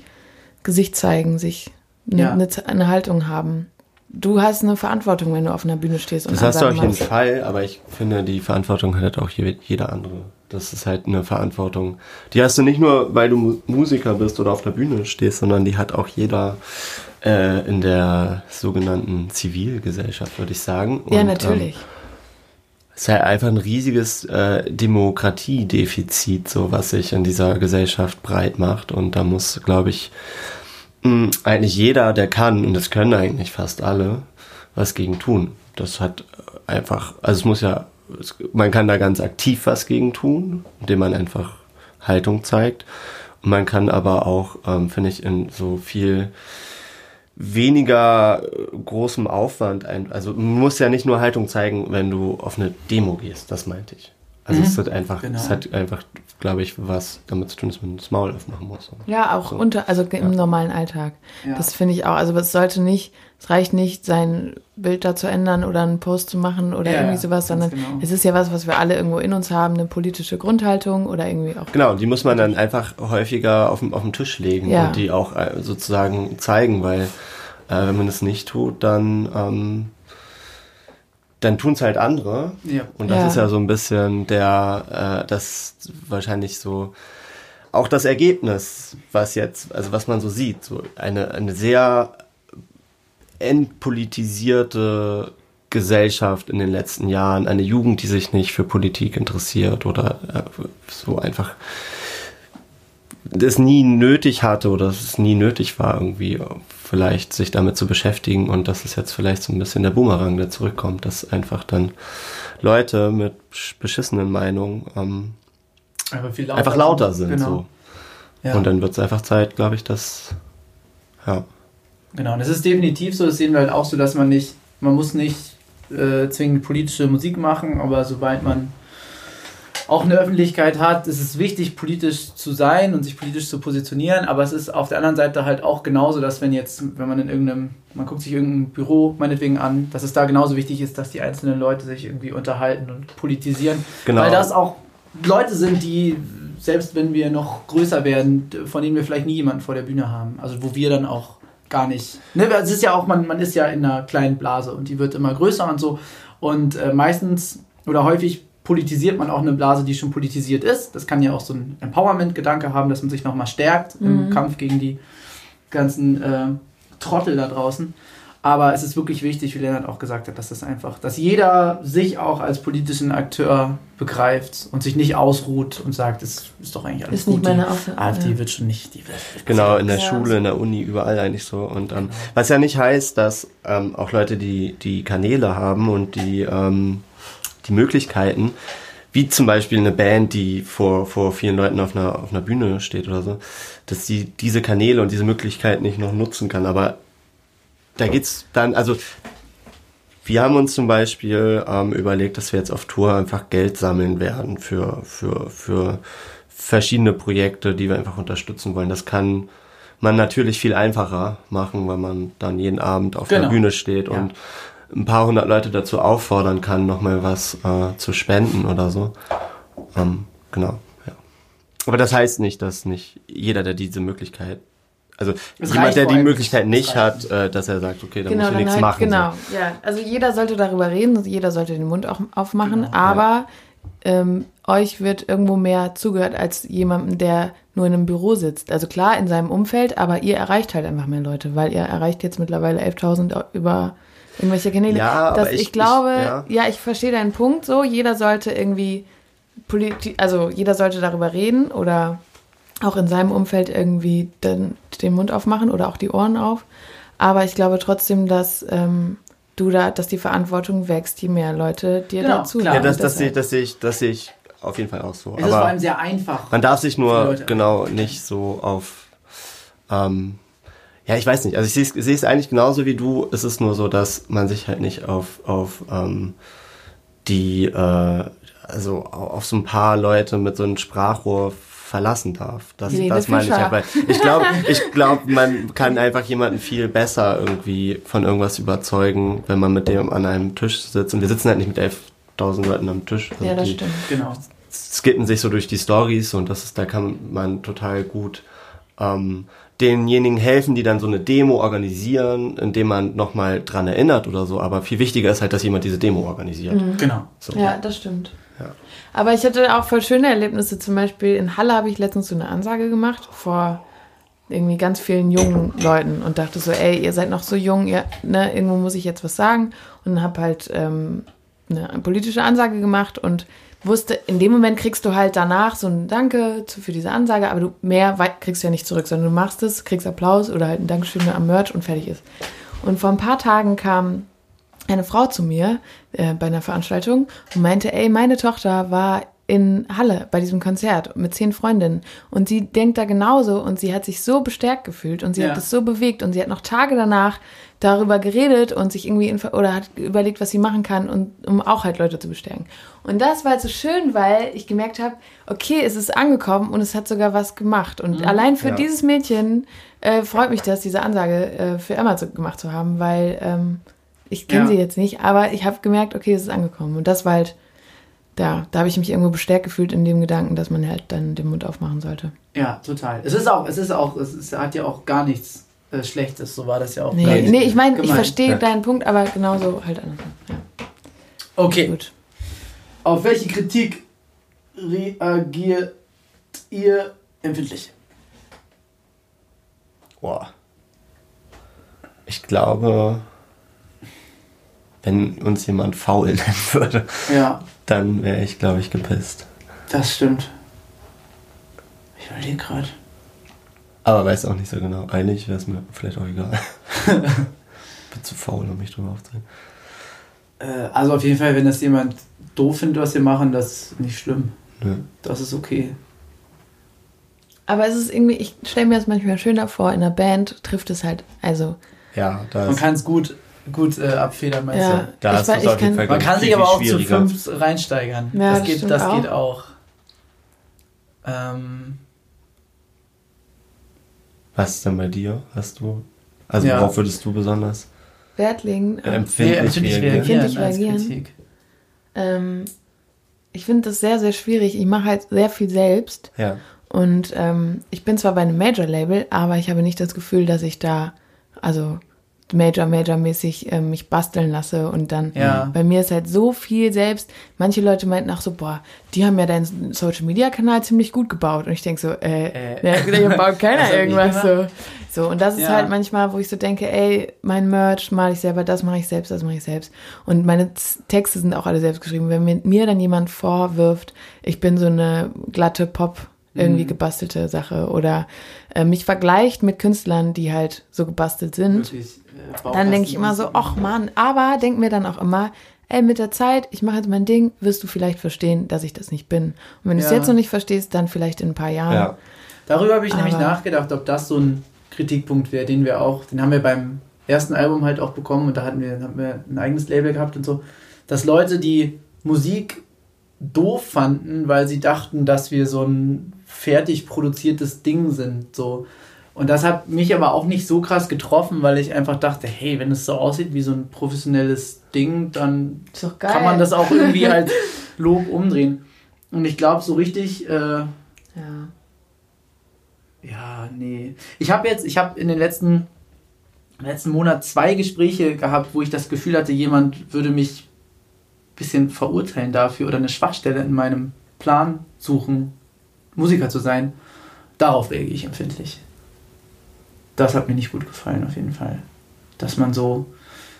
Gesicht zeigen, sich eine, Ja. eine, eine Haltung haben. Du hast eine Verantwortung, wenn du auf einer Bühne stehst und Das hast du auf jeden. Fall, aber ich finde, die Verantwortung hat halt auch je- jeder andere. Das ist halt eine Verantwortung. Die hast du nicht nur, weil du Mu- Musiker bist oder auf der Bühne stehst, sondern die hat auch jeder äh, in der sogenannten Zivilgesellschaft, würde ich sagen. Ja, Und, natürlich. Ähm, es ist halt einfach ein riesiges äh, Demokratiedefizit, so was sich in dieser Gesellschaft breit macht. Und da muss, glaube ich, mh, eigentlich jeder, der kann, und das können eigentlich fast alle, was gegen tun. Das hat einfach, also es muss ja, es, man kann da ganz aktiv was gegen tun, indem man einfach Haltung zeigt. Und man kann aber auch, ähm, finde ich, in so viel weniger äh, großem Aufwand ein. Also man muss ja nicht nur Haltung zeigen, wenn du auf eine Demo gehst, das meinte ich. Also Mhm. es hat einfach, Genau. es hat einfach, glaube ich, was damit zu tun, dass man das Maul aufmachen muss. Ja, auch So. unter, also im Ja. normalen Alltag. Ja. Das finde ich auch. Also es sollte nicht, es reicht nicht, sein Bild da zu ändern oder einen Post zu machen oder Ja, irgendwie sowas, sondern genau. es ist ja was, was wir alle irgendwo in uns haben, eine politische Grundhaltung oder irgendwie auch. Genau, die muss man dann einfach häufiger auf dem, auf den Tisch legen Ja. und die auch äh, sozusagen zeigen, weil äh, wenn man es nicht tut, dann, ähm, dann tun es halt andere. Ja. Und das Ja. ist ja so ein bisschen der, äh, das wahrscheinlich so auch das Ergebnis, was jetzt, also was man so sieht, so eine, eine sehr entpolitisierte Gesellschaft in den letzten Jahren, eine Jugend, die sich nicht für Politik interessiert oder äh, so einfach das nie nötig hatte oder es nie nötig war, irgendwie vielleicht sich damit zu beschäftigen und das ist jetzt vielleicht so ein bisschen der Boomerang, der zurückkommt, dass einfach dann Leute mit sch- beschissenen Meinungen ähm, lauter einfach lauter sind. Genau. So. Ja. Und dann wird es einfach Zeit, glaube ich, dass ja. Genau, und es ist definitiv so, das sehen wir halt auch so, dass man nicht, man muss nicht äh, zwingend politische Musik machen, aber sobald man auch eine Öffentlichkeit hat, ist es wichtig, politisch zu sein und sich politisch zu positionieren, aber es ist auf der anderen Seite halt auch genauso, dass wenn jetzt, wenn man in irgendeinem, man guckt sich irgendein Büro meinetwegen an, dass es da genauso wichtig ist, dass die einzelnen Leute sich irgendwie unterhalten und politisieren, Genau. weil das auch Leute sind, die, selbst wenn wir noch größer werden, von denen wir vielleicht nie jemanden vor der Bühne haben. Also wo wir dann auch gar nicht. Ne, es ist ja auch, man, man ist ja in einer kleinen Blase und die wird immer größer und so. Und äh, meistens oder häufig politisiert man auch eine Blase, die schon politisiert ist. Das kann ja auch so ein Empowerment-Gedanke haben, dass man sich nochmal stärkt im Mhm. Kampf gegen die ganzen äh, Trottel da draußen. Aber es ist wirklich wichtig, wie Lennart auch gesagt hat, dass das einfach, dass jeder sich auch als politischen Akteur begreift und sich nicht ausruht und sagt, es ist doch eigentlich alles Ist nicht gut. meine die Aufgabe. AfD ja. wird schon nicht, die wird, Genau, in der Ja. Schule, in der Uni, überall eigentlich so. Und ähm, was ja nicht heißt, dass ähm, auch Leute, die die Kanäle haben und die ähm, die Möglichkeiten, wie zum Beispiel eine Band, die vor vor vielen Leuten auf einer auf einer Bühne steht oder so, dass die diese Kanäle und diese Möglichkeiten nicht noch nutzen kann. Aber da geht's dann, also wir haben uns zum Beispiel ähm, überlegt, dass wir jetzt auf Tour einfach Geld sammeln werden für, für, für verschiedene Projekte, die wir einfach unterstützen wollen. Das kann man natürlich viel einfacher machen, weil man dann jeden Abend auf Genau. der Bühne steht Ja. und ein paar hundert Leute dazu auffordern kann, nochmal was äh, zu spenden oder so. Ähm, genau, ja. Aber das heißt nicht, dass nicht jeder, der diese Möglichkeit, also Es jemand, der die Möglichkeit nicht. hat, äh, dass er sagt, okay, dann Genau, muss ich nichts halt, machen. genau. So. Ja, also jeder sollte darüber reden, jeder sollte den Mund auch aufmachen, Genau, aber ähm, euch wird irgendwo mehr zugehört als jemandem, der nur in einem Büro sitzt. Also klar in seinem Umfeld, aber ihr erreicht halt einfach mehr Leute, weil ihr erreicht jetzt mittlerweile 11.000 über irgendwelche Kanäle. Ja, aber Dass ich, ich- glaube, ich- ja. ja. ich verstehe deinen Punkt so. Jeder sollte irgendwie Politi also jeder sollte darüber reden oder auch in seinem Umfeld irgendwie den, den Mund aufmachen oder auch die Ohren auf. Aber ich glaube trotzdem, dass ähm, du da, dass die Verantwortung wächst, je mehr Leute dir Genau, dazu klar. Ja, das, das, sehe, das, sehe ich, das sehe ich auf jeden Fall auch so. Es ist vor Aber allem sehr einfach. man darf sich nur genau nicht so auf. Ähm, ja, ich weiß nicht. Also ich sehe es- ich sehe es eigentlich genauso wie du. Es ist nur so, dass man sich halt nicht auf auf ähm, die äh, also au- auf so ein paar Leute mit so einem Sprachrohr verlassen darf. Das, Helene das meine ich. Weil ich glaube, ich glaube, man kann einfach jemanden viel besser irgendwie von irgendwas überzeugen, wenn man mit dem an einem Tisch sitzt. Und wir sitzen halt nicht mit 11.000 Leuten am Tisch. Also Ja, das die, stimmt. Genau. skippen sich so durch die Stories und das ist, da kann man total gut ähm, denjenigen helfen, die dann so eine Demo organisieren, indem man nochmal dran erinnert oder so. Aber viel wichtiger ist halt, dass jemand diese Demo organisiert. Genau. So. Ja, das stimmt. Aber ich hatte auch voll schöne Erlebnisse. Zum Beispiel in Halle habe ich letztens so eine Ansage gemacht vor irgendwie ganz vielen jungen Leuten und dachte so, ey, ihr seid noch so jung, ihr, ne, irgendwo muss ich jetzt was sagen. Und habe halt ähm, eine politische Ansage gemacht und wusste, in dem Moment kriegst du halt danach so ein Danke für diese Ansage, aber du mehr kriegst du ja nicht zurück, sondern du machst es, kriegst Applaus oder halt ein Dankeschön am Merch und fertig ist. Und vor ein paar Tagen kam eine Frau zu mir äh, bei einer Veranstaltung und meinte, ey, meine Tochter war in Halle bei diesem Konzert mit zehn Freundinnen und sie denkt da genauso und sie hat sich so bestärkt gefühlt und sie Ja. hat es so bewegt und sie hat noch Tage danach darüber geredet und sich irgendwie oder hat überlegt, was sie machen kann und um auch halt Leute zu bestärken. Und das war halt so schön, weil ich gemerkt habe, okay, es ist angekommen und es hat sogar was gemacht und allein für Ja. dieses Mädchen äh, freut mich das, diese Ansage äh, für Emma zu, gemacht zu haben, weil ähm, ich kenne Ja. sie jetzt nicht, aber ich habe gemerkt, okay, es ist angekommen und das war halt da, da habe ich mich irgendwo bestärkt gefühlt in dem Gedanken, dass man halt dann den Mund aufmachen sollte. Ja, total. Es ist auch, es ist auch, es ist, hat ja auch gar nichts äh, Schlechtes, so war das ja auch. Nee, gar nicht nee ich meine, ich verstehe Ja. deinen Punkt, aber genauso halt andersrum. Ja, Okay, gut. auf welche Kritik reagiert ihr empfindlich? Boah. Ich glaube, wenn uns jemand faul nennen würde, Ja, dann wäre ich, glaube ich, gepisst. das stimmt. Ich überlege gerade. Aber weiß auch nicht so genau. Eigentlich wäre es mir vielleicht auch egal. Bin zu faul, um mich drüber aufzuregen. Äh, also auf jeden Fall, wenn das jemand doof findet, was wir machen, das ist nicht schlimm. Nö. Das ist okay. Aber es ist irgendwie, ich stelle mir das manchmal schöner vor, in einer Band trifft es halt, also, Ja, da Man ist, kann es gut, gut äh, abfedern, meinst ja, du? da du's ich auf jeden kann, Fall Man kann sich aber auch zu fünf reinsteigern. Ja, das das geht, das auch. geht auch. Ähm, Was ist denn bei dir? Hast du. Also Ja. worauf würdest du besonders Wert legen. äh, empfindlich empfindlich reagieren? Empfindlich als reagieren. Kritik. Ähm, ich finde das sehr, sehr schwierig. Ich mache halt sehr viel selbst. Ja. Und ähm, ich bin zwar bei einem Major-Label, aber ich habe nicht das Gefühl, dass ich da, also Major, Major-mäßig ähm, mich basteln lasse und dann Ja. bei mir ist halt so viel selbst. Manche Leute meinten auch so, boah, die haben ja deinen Social-Media-Kanal ziemlich gut gebaut. Und ich denke so, äh, Äh. ja, hier baut Das keiner ich irgendwas so. So, und das ist Ja. halt manchmal, wo ich so denke, ey, mein Merch male ich selber, das mache ich selbst, das mache ich selbst. Und meine Texte sind auch alle selbst geschrieben. Wenn mir, mir dann jemand vorwirft, ich bin so eine glatte Pop, irgendwie Mhm. gebastelte Sache oder äh, mich vergleicht mit Künstlern, die halt so gebastelt sind, Wirklich, äh, dann denke ich immer so, ach Mann, aber denk mir dann auch immer, ey, mit der Zeit, ich mache jetzt mein Ding, wirst du vielleicht verstehen, dass ich das nicht bin. Und wenn du es Ja. jetzt noch nicht verstehst, dann vielleicht in ein paar Jahren. Ja. Darüber habe ich nämlich Aber- nachgedacht, ob das so ein Kritikpunkt wäre, den wir auch, den haben wir beim ersten Album halt auch bekommen und da hatten wir, haben wir ein eigenes Label gehabt und so, dass Leute, die Musik doof fanden, weil sie dachten, dass wir so ein fertig produziertes Ding sind, so. Und das hat mich aber auch nicht so krass getroffen, weil ich einfach dachte, hey, wenn es so aussieht wie so ein professionelles Ding, dann kann man das auch irgendwie als Lob umdrehen. Und ich glaube, so richtig, äh, Ja. ja, nee. Ich habe jetzt, ich habe in den letzten, letzten Monat zwei Gespräche gehabt, wo ich das Gefühl hatte, jemand würde mich bisschen verurteilen dafür oder eine Schwachstelle in meinem Plan suchen, Musiker zu sein. Darauf reagiere ich empfindlich. Das hat mir nicht gut gefallen, auf jeden Fall. Dass man so,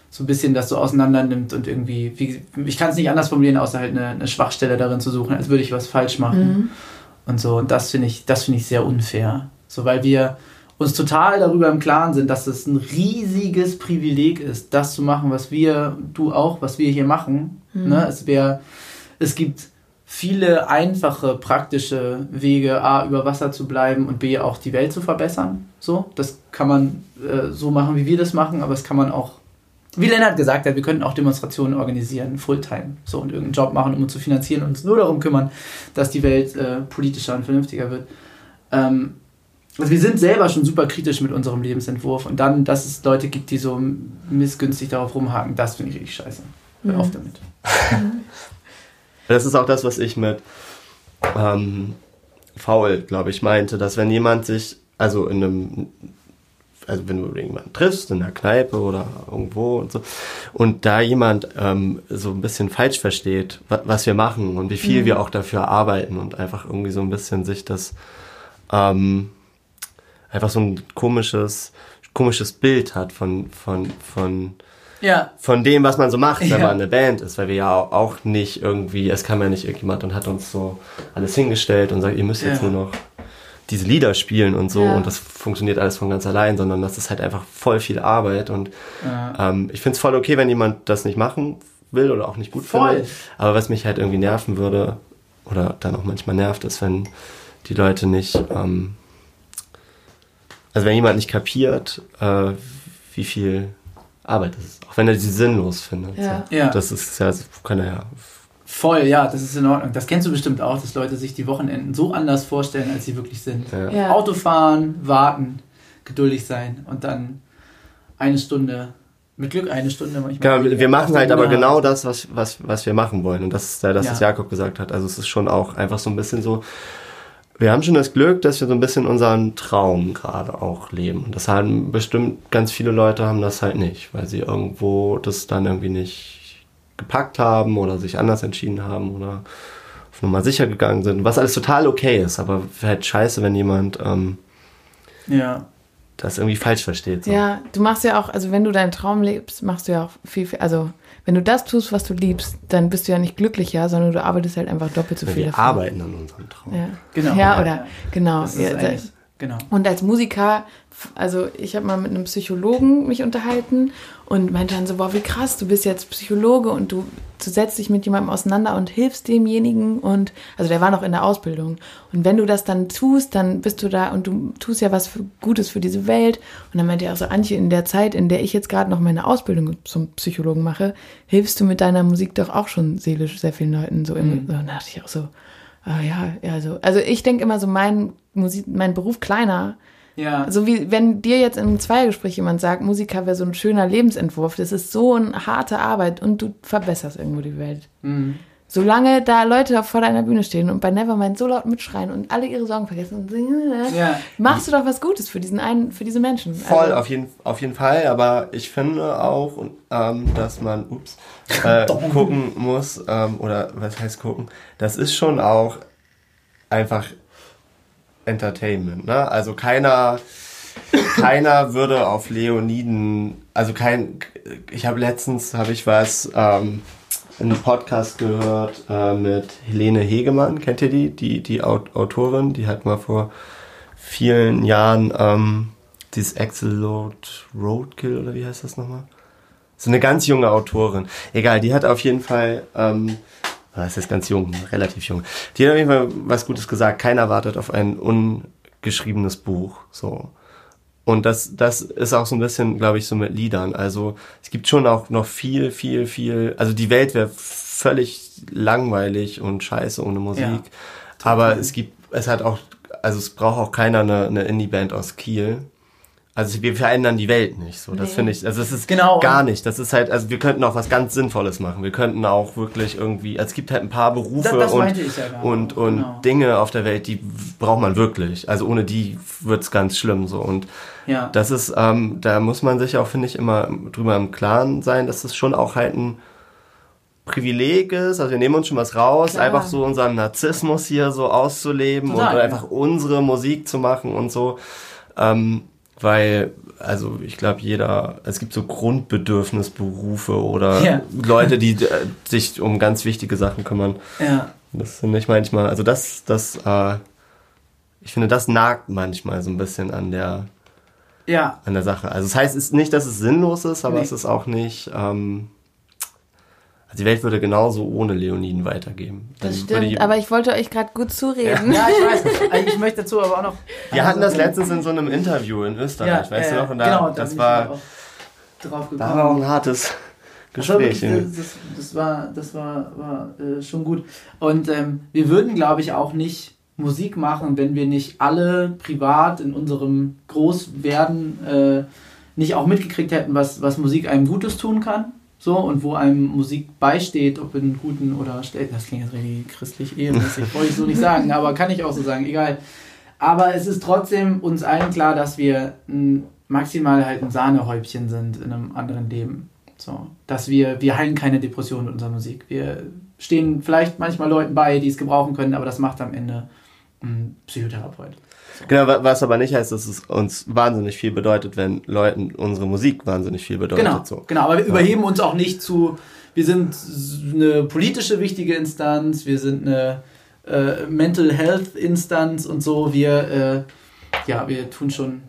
so ein bisschen das so auseinander nimmt und irgendwie, wie, ich kann es nicht anders formulieren, außer halt eine, eine Schwachstelle darin zu suchen, als würde ich was falsch machen Mhm. und so. Und das finde ich, das finde ich sehr unfair. So, weil wir uns total darüber im Klaren sind, dass es ein riesiges Privileg ist, das zu machen, was wir, du auch, was wir hier machen. Ne? Es wäre, es gibt viele einfache, praktische Wege, A, über Wasser zu bleiben und B, auch die Welt zu verbessern. So, das kann man äh, so machen, wie wir das machen, aber es kann man auch, wie Lennart gesagt hat, wir könnten auch Demonstrationen organisieren, Fulltime, so und irgendeinen Job machen, um uns zu finanzieren und uns nur darum kümmern, dass die Welt äh, politischer und vernünftiger wird. Ähm, also wir sind selber schon super kritisch mit unserem Lebensentwurf und dann, dass es Leute gibt, die so missgünstig darauf rumhaken, das finde ich richtig scheiße. Hör Mhm. auf damit. Das ist auch das, was ich mit ähm, faul, glaube ich, meinte, dass wenn jemand sich, also in einem, also wenn du jemanden triffst, in der Kneipe oder irgendwo und so, und da jemand ähm, so ein bisschen falsch versteht, wa was wir machen und wie viel wir auch dafür arbeiten und einfach irgendwie so ein bisschen sich das ähm, einfach so ein komisches, komisches Bild hat von, von, von, Ja, von dem, was man so macht, wenn Ja. man eine Band ist, weil wir ja au- auch nicht irgendwie, es kam ja nicht irgendjemand und hat uns so alles hingestellt und sagt, ihr müsst jetzt Ja. nur noch diese Lieder spielen und so und das funktioniert alles von ganz allein, sondern das ist halt einfach voll viel Arbeit und äh, ähm, ich finde es voll okay, wenn jemand das nicht machen will oder auch nicht gut Voll. findet, aber was mich halt irgendwie nerven würde oder dann auch manchmal nervt, ist, wenn die Leute nicht, ähm, also wenn jemand nicht kapiert, äh, wie viel Arbeit das ist, auch wenn er sie sinnlos findet. Ja. So. ja. Das ist ja, kann er ja. Voll, ja, das ist in Ordnung. Das kennst du bestimmt auch, dass Leute sich die Wochenenden so anders vorstellen, als sie wirklich sind. Ja. Ja. Autofahren, warten, geduldig sein und dann eine Stunde, mit Glück eine Stunde manchmal. Genau, wir machen halt aber genau das, was, was, was wir machen wollen. Und das ist ja das, was Ja. Jakob gesagt hat. Also es ist schon auch einfach so ein bisschen so, wir haben schon das Glück, dass wir so ein bisschen unseren Traum gerade auch leben. Und das haben bestimmt ganz viele Leute haben das halt nicht, weil sie irgendwo das dann irgendwie nicht gepackt haben oder sich anders entschieden haben oder auf Nummer sicher gegangen sind. Was alles total okay ist, aber halt scheiße, wenn jemand ähm, Ja, das irgendwie falsch versteht. So. Ja, du machst ja auch, also wenn du deinen Traum lebst, machst du ja auch viel, viel, also wenn du das tust, was du liebst, dann bist du ja nicht glücklicher, sondern du arbeitest halt einfach doppelt so viel wir dafür. arbeiten an unserem Traum. Ja, Genau. Ja, oder, genau. das ist ja, genau. Und als Musiker, also ich habe mal mit einem Psychologen mich unterhalten und meinte dann so, boah, wie krass, du bist jetzt Psychologe und du, du setzt dich mit jemandem auseinander und hilfst demjenigen und, also der war noch in der Ausbildung. Und wenn du das dann tust, dann bist du da und du tust ja was für, Gutes für diese Welt. Und dann meinte er auch so, Antje, in der Zeit, in der ich jetzt gerade noch meine Ausbildung zum Psychologen mache, hilfst du mit deiner Musik doch auch schon seelisch sehr vielen Leuten. So, im, so da dachte ich auch so, ah, ja, ja, so. Also ich denke immer so, mein Musik, mein Beruf kleiner, Ja, so wie wenn dir jetzt im Zweiergespräch jemand sagt, Musiker wäre so ein schöner Lebensentwurf, das ist so eine harte Arbeit und du verbesserst irgendwo die Welt. mhm. Solange da Leute vor deiner Bühne stehen und bei Nevermind so laut mitschreien und alle ihre Sorgen vergessen und singen, Ja. machst du doch was Gutes für diesen einen, für diese Menschen. Voll, Also, auf jeden, auf jeden Fall, aber ich finde auch, ähm, dass man, ups, äh, gucken muss, ähm, oder was heißt gucken, das ist schon auch einfach Entertainment, ne? Also keiner, keiner würde auf Leoniden, also kein, ich habe letztens, habe ich was, ähm, einen Podcast gehört äh, mit Helene Hegemann, kennt ihr die? Die, die Aut Autorin, die hat mal vor vielen Jahren ähm, dieses Axelload Roadkill oder wie heißt das nochmal? So eine ganz junge Autorin. Egal, die hat auf jeden Fall, ähm, das ist ganz jung, relativ jung. Die hat auf jeden Fall was Gutes gesagt. Keiner wartet auf ein ungeschriebenes Buch. So. Und das, das ist auch so ein bisschen, glaube ich, so mit Liedern. Also es gibt schon auch noch viel, viel, viel. Also die Welt wäre völlig langweilig und scheiße ohne Musik. Ja, Aber es gibt, es hat auch, also es braucht auch keiner eine, eine Indie-Band aus Kiel. Also wir verändern die Welt nicht. So, das Nee. finde ich. Also es ist Genau. gar nicht. Das ist halt, also wir könnten auch was ganz Sinnvolles machen. Wir könnten auch wirklich irgendwie, also es gibt halt ein paar Berufe Das- das und, ja und, und Genau. Dinge auf der Welt, die braucht man wirklich. Also ohne die wird's ganz schlimm so. Und Ja. das ist, ähm, da muss man sich auch, finde ich, immer drüber im Klaren sein, dass das schon auch halt ein Privileg ist. Also wir nehmen uns schon was raus, Klar. einfach so unseren Narzissmus hier so auszuleben Total, und einfach unsere Musik zu machen und so. Ähm, weil, also ich glaube, jeder, es gibt so Grundbedürfnisberufe oder Ja. Leute, die äh, sich um ganz wichtige Sachen kümmern. ja. Das finde ich manchmal, also das, das, äh, ich finde, das nagt manchmal so ein bisschen an der, Ja. an der Sache. Also das heißt, es ist nicht, dass es sinnlos ist, aber Nee. es ist auch nicht, ähm, also die Welt würde genauso ohne Leoniden weitergeben. Dann das stimmt, die- aber ich wollte euch gerade gut zureden. Ja, ich weiß. Also Ich möchte dazu aber auch noch. wir hatten das letztens in so einem Interview in Österreich, weißt du noch? Und da, genau, da das bin war, ich drauf da war auch gekommen. ein hartes Das war, Gespräch. wirklich, das, das war, das war, war äh, schon gut. Und ähm, wir würden, glaube ich, auch nicht Musik machen, wenn wir nicht alle privat in unserem Großwerden äh, nicht auch mitgekriegt hätten, was, was Musik einem Gutes tun kann. So, und wo einem Musik beisteht, ob in guten oder schlechten. Das klingt jetzt richtig christlich ehemäßig, wollte ich so nicht sagen, aber kann ich auch so sagen, egal. Aber es ist trotzdem uns allen klar, dass wir maximal halt ein Sahnehäubchen sind in einem anderen Leben. So, dass wir, wir heilen keine Depression mit unserer Musik. Wir stehen vielleicht manchmal Leuten bei, die es gebrauchen können, aber das macht am Ende ein Psychotherapeut. Genau, wa- was aber nicht heißt, dass es uns wahnsinnig viel bedeutet, wenn Leuten unsere Musik wahnsinnig viel bedeutet. Genau, So. genau, aber wir überheben uns auch nicht zu, wir sind eine politische wichtige Instanz, wir sind eine äh, Mental Health Instanz und so, wir, äh, ja, wir tun schon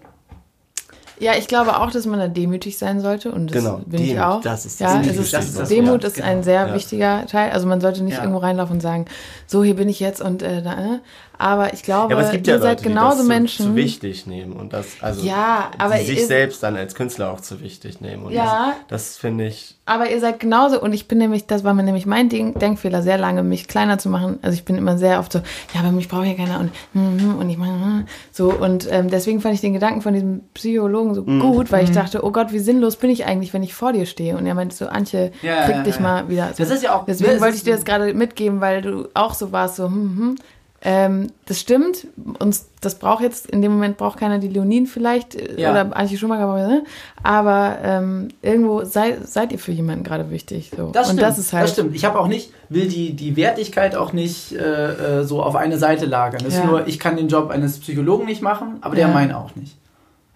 Ja, ich glaube auch, dass man da demütig sein sollte und das Genau, bin ich demütig, auch. das ist ja, das es ist, das ist das Demut ist genau. ein sehr Ja. wichtiger Teil. Also man sollte nicht Ja. irgendwo reinlaufen und sagen, so hier bin ich jetzt und äh, da, äh. aber ich glaube, Ja, aber es gibt ihr ja seid Leute, genauso die das Menschen. Zu, zu wichtig nehmen und das, also Ja, aber sich ihr- selbst dann als Künstler auch zu wichtig nehmen. Und Ja. Das, das finde ich, Aber ihr seid genauso und ich bin nämlich, das war mir nämlich mein Ding, Denkfehler, sehr lange mich kleiner zu machen. Also ich bin immer sehr oft so, ja, aber mich braucht ja keiner und mhm, und ich mache mhm, so und ähm, deswegen fand ich den Gedanken von diesem Psychologen so Mhm. gut, weil ich dachte, oh Gott, wie sinnlos bin ich eigentlich, wenn ich vor dir stehe und er meinte so, Antje, Ja, krieg ja, dich ja. mal wieder. So. Das ist ja auch- Deswegen es wollte ist- ich dir das gerade mitgeben, weil du auch so warst, so hm, hm. Ähm, das stimmt, uns, das braucht jetzt, in dem Moment braucht keiner die Leonin vielleicht, äh, Ja. oder Antje Schumacher, ne? aber ähm, irgendwo sei, seid ihr für jemanden gerade wichtig. So. Das und stimmt, das ist halt. das stimmt. Ich habe auch nicht, will die, die Wertigkeit auch nicht äh, äh, so auf eine Seite lagern. Das ist Ja. nur, ich kann den Job eines Psychologen nicht machen, aber der Ja. meinen auch nicht.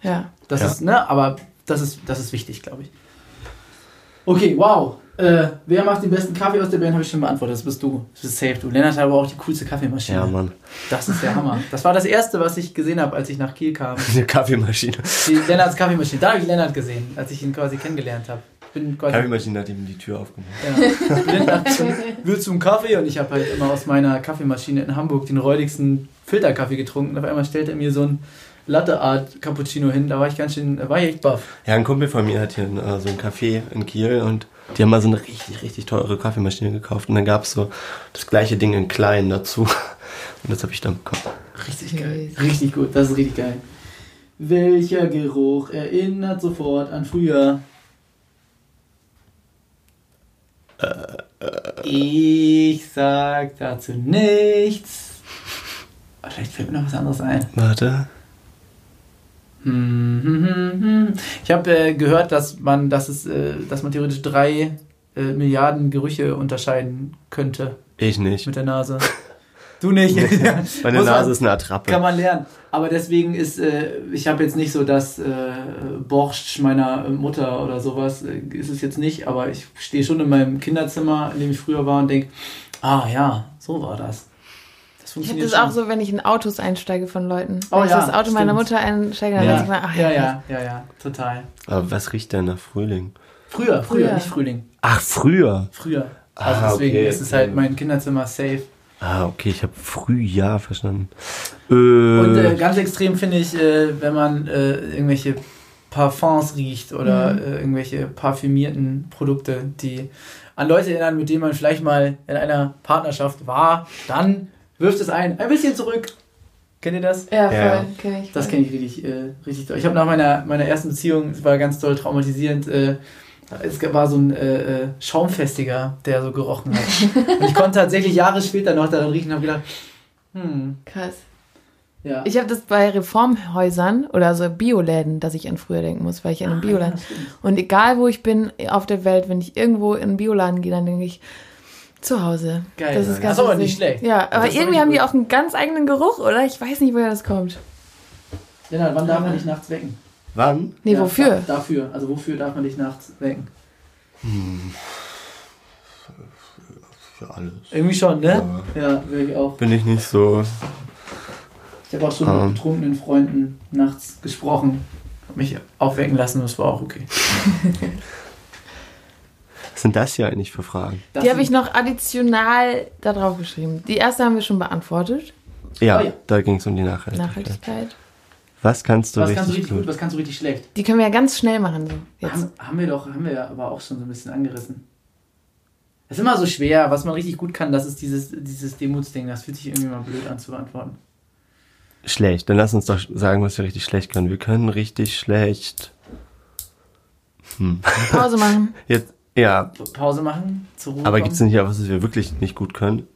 Ja. Das Ja. ist, ne, aber das ist, das ist wichtig, glaube ich. Okay, wow. Äh, wer macht den besten Kaffee aus der Band, habe ich schon beantwortet. Das bist du. Das bist safe. Du. Lennart hat aber auch die coolste Kaffeemaschine. ja, Mann, Das ist der Hammer. Das war das erste, was ich gesehen habe, als ich nach Kiel kam. eine Kaffeemaschine. Die Lennarts Kaffeemaschine. Da habe ich Lennart gesehen, als ich ihn quasi kennengelernt habe. Kaffeemaschine hat ihm die Tür aufgemacht. Ja. Zum, willst du einen Kaffee? Und ich habe halt immer aus meiner Kaffeemaschine in Hamburg den räudigsten Filterkaffee getrunken. Und auf einmal stellt er mir so ein Latte Art Cappuccino hin. Da war ich ganz schön, da war ich echt baff. Ja, ein Kumpel von mir hat hier äh, so ein Café in Kiel und die haben mal so eine richtig, richtig teure Kaffeemaschine gekauft und dann gab es so das gleiche Ding in klein dazu. Und das habe ich dann bekommen. Richtig geil. Richtig gut, das ist richtig geil. Welcher Geruch erinnert sofort an früher? Ich sag dazu nichts. Vielleicht fällt mir noch was anderes ein. Warte. Ich habe äh, gehört, dass man, dass es, äh, dass man theoretisch drei äh, Milliarden Gerüche unterscheiden könnte Ich nicht. mit der Nase. Du nicht. Meine Muss man- Nase ist eine Attrappe. Kann man lernen. Aber deswegen ist, äh, ich habe jetzt nicht so das äh, Borscht meiner Mutter oder sowas, äh, ist es jetzt nicht, aber ich stehe schon in meinem Kinderzimmer, in dem ich früher war und denke, ah ja, so war das. Ich habe das auch schon. so, wenn ich in Autos einsteige von Leuten. Oh wenn ich ja, das Auto meiner stimmt. Mutter einsteige, dann Ja, denke ich mir, ach ja, ja, ja, ja, ja, total. Aber was riecht denn nach Frühling? Früher, früher, Früher. nicht Frühling. Ach, früher. Früher. Also Ah, deswegen okay. ist es halt mein Kinderzimmer safe. Ah, okay, ich habe Frühjahr verstanden. Äh, Und äh, ganz extrem finde ich, äh, wenn man äh, irgendwelche Parfums riecht oder Mhm. äh, irgendwelche parfümierten Produkte, die an Leute erinnern, mit denen man vielleicht mal in einer Partnerschaft war, dann wirft es ein ein bisschen zurück. Kennt ihr das? Ja, voll, Ja. kenne ich. Das kenne ich richtig, äh, richtig toll. Ich habe nach meiner, meiner ersten Beziehung, es war ganz toll traumatisierend, äh, es war so ein äh, äh, Schaumfestiger, der so gerochen hat. Und ich konnte tatsächlich Jahre später noch daran riechen und habe gedacht, hm, Krass. ja. Ich habe das bei Reformhäusern oder so Bioläden, dass ich an früher denken muss, weil ich in einem Ah, Bioladen. ja. Und egal wo ich bin auf der Welt, wenn ich irgendwo in einen Bioladen gehe, dann denke ich, zu Hause. Geil. Das ist Das ganz ist aber nicht schlecht. Ja, aber Das irgendwie haben die gut. auch einen ganz eigenen Geruch, oder? Ich weiß nicht, woher das kommt. Lennart, wann darf man dich nachts wecken? wann? Nee, Ja, wofür? da- Dafür. Also wofür darf man dich nachts wecken? Für alles. Irgendwie schon, ne? Ja, wirklich auch. Bin ich nicht so. Ich habe auch schon Ähm. mit betrunkenen Freunden nachts gesprochen. Hab mich aufwecken lassen, das war auch okay. Was sind das hier eigentlich für Fragen? Das Die habe ich noch additional da drauf geschrieben. Die erste haben wir schon beantwortet. Ja, Oh ja. da ging es um die Nachhaltigkeit. Nachhaltigkeit. Was kannst du Was richtig, kannst du richtig gut, gut? was kannst du richtig schlecht? Die können wir ja ganz schnell machen. So. Jetzt. Haben, haben wir doch, haben wir ja aber auch schon so ein bisschen angerissen. Es ist immer so schwer, was man richtig gut kann, das ist dieses, dieses Demutsding. Das fühlt sich irgendwie mal blöd an zu beantworten. Schlecht. Dann lass uns doch sagen, was wir richtig schlecht können. Wir können richtig schlecht. Hm. Pause machen. Jetzt, ja, Pa- Pause machen, zur Ruhe aber gibt es nicht auch was, was wir wirklich nicht gut können?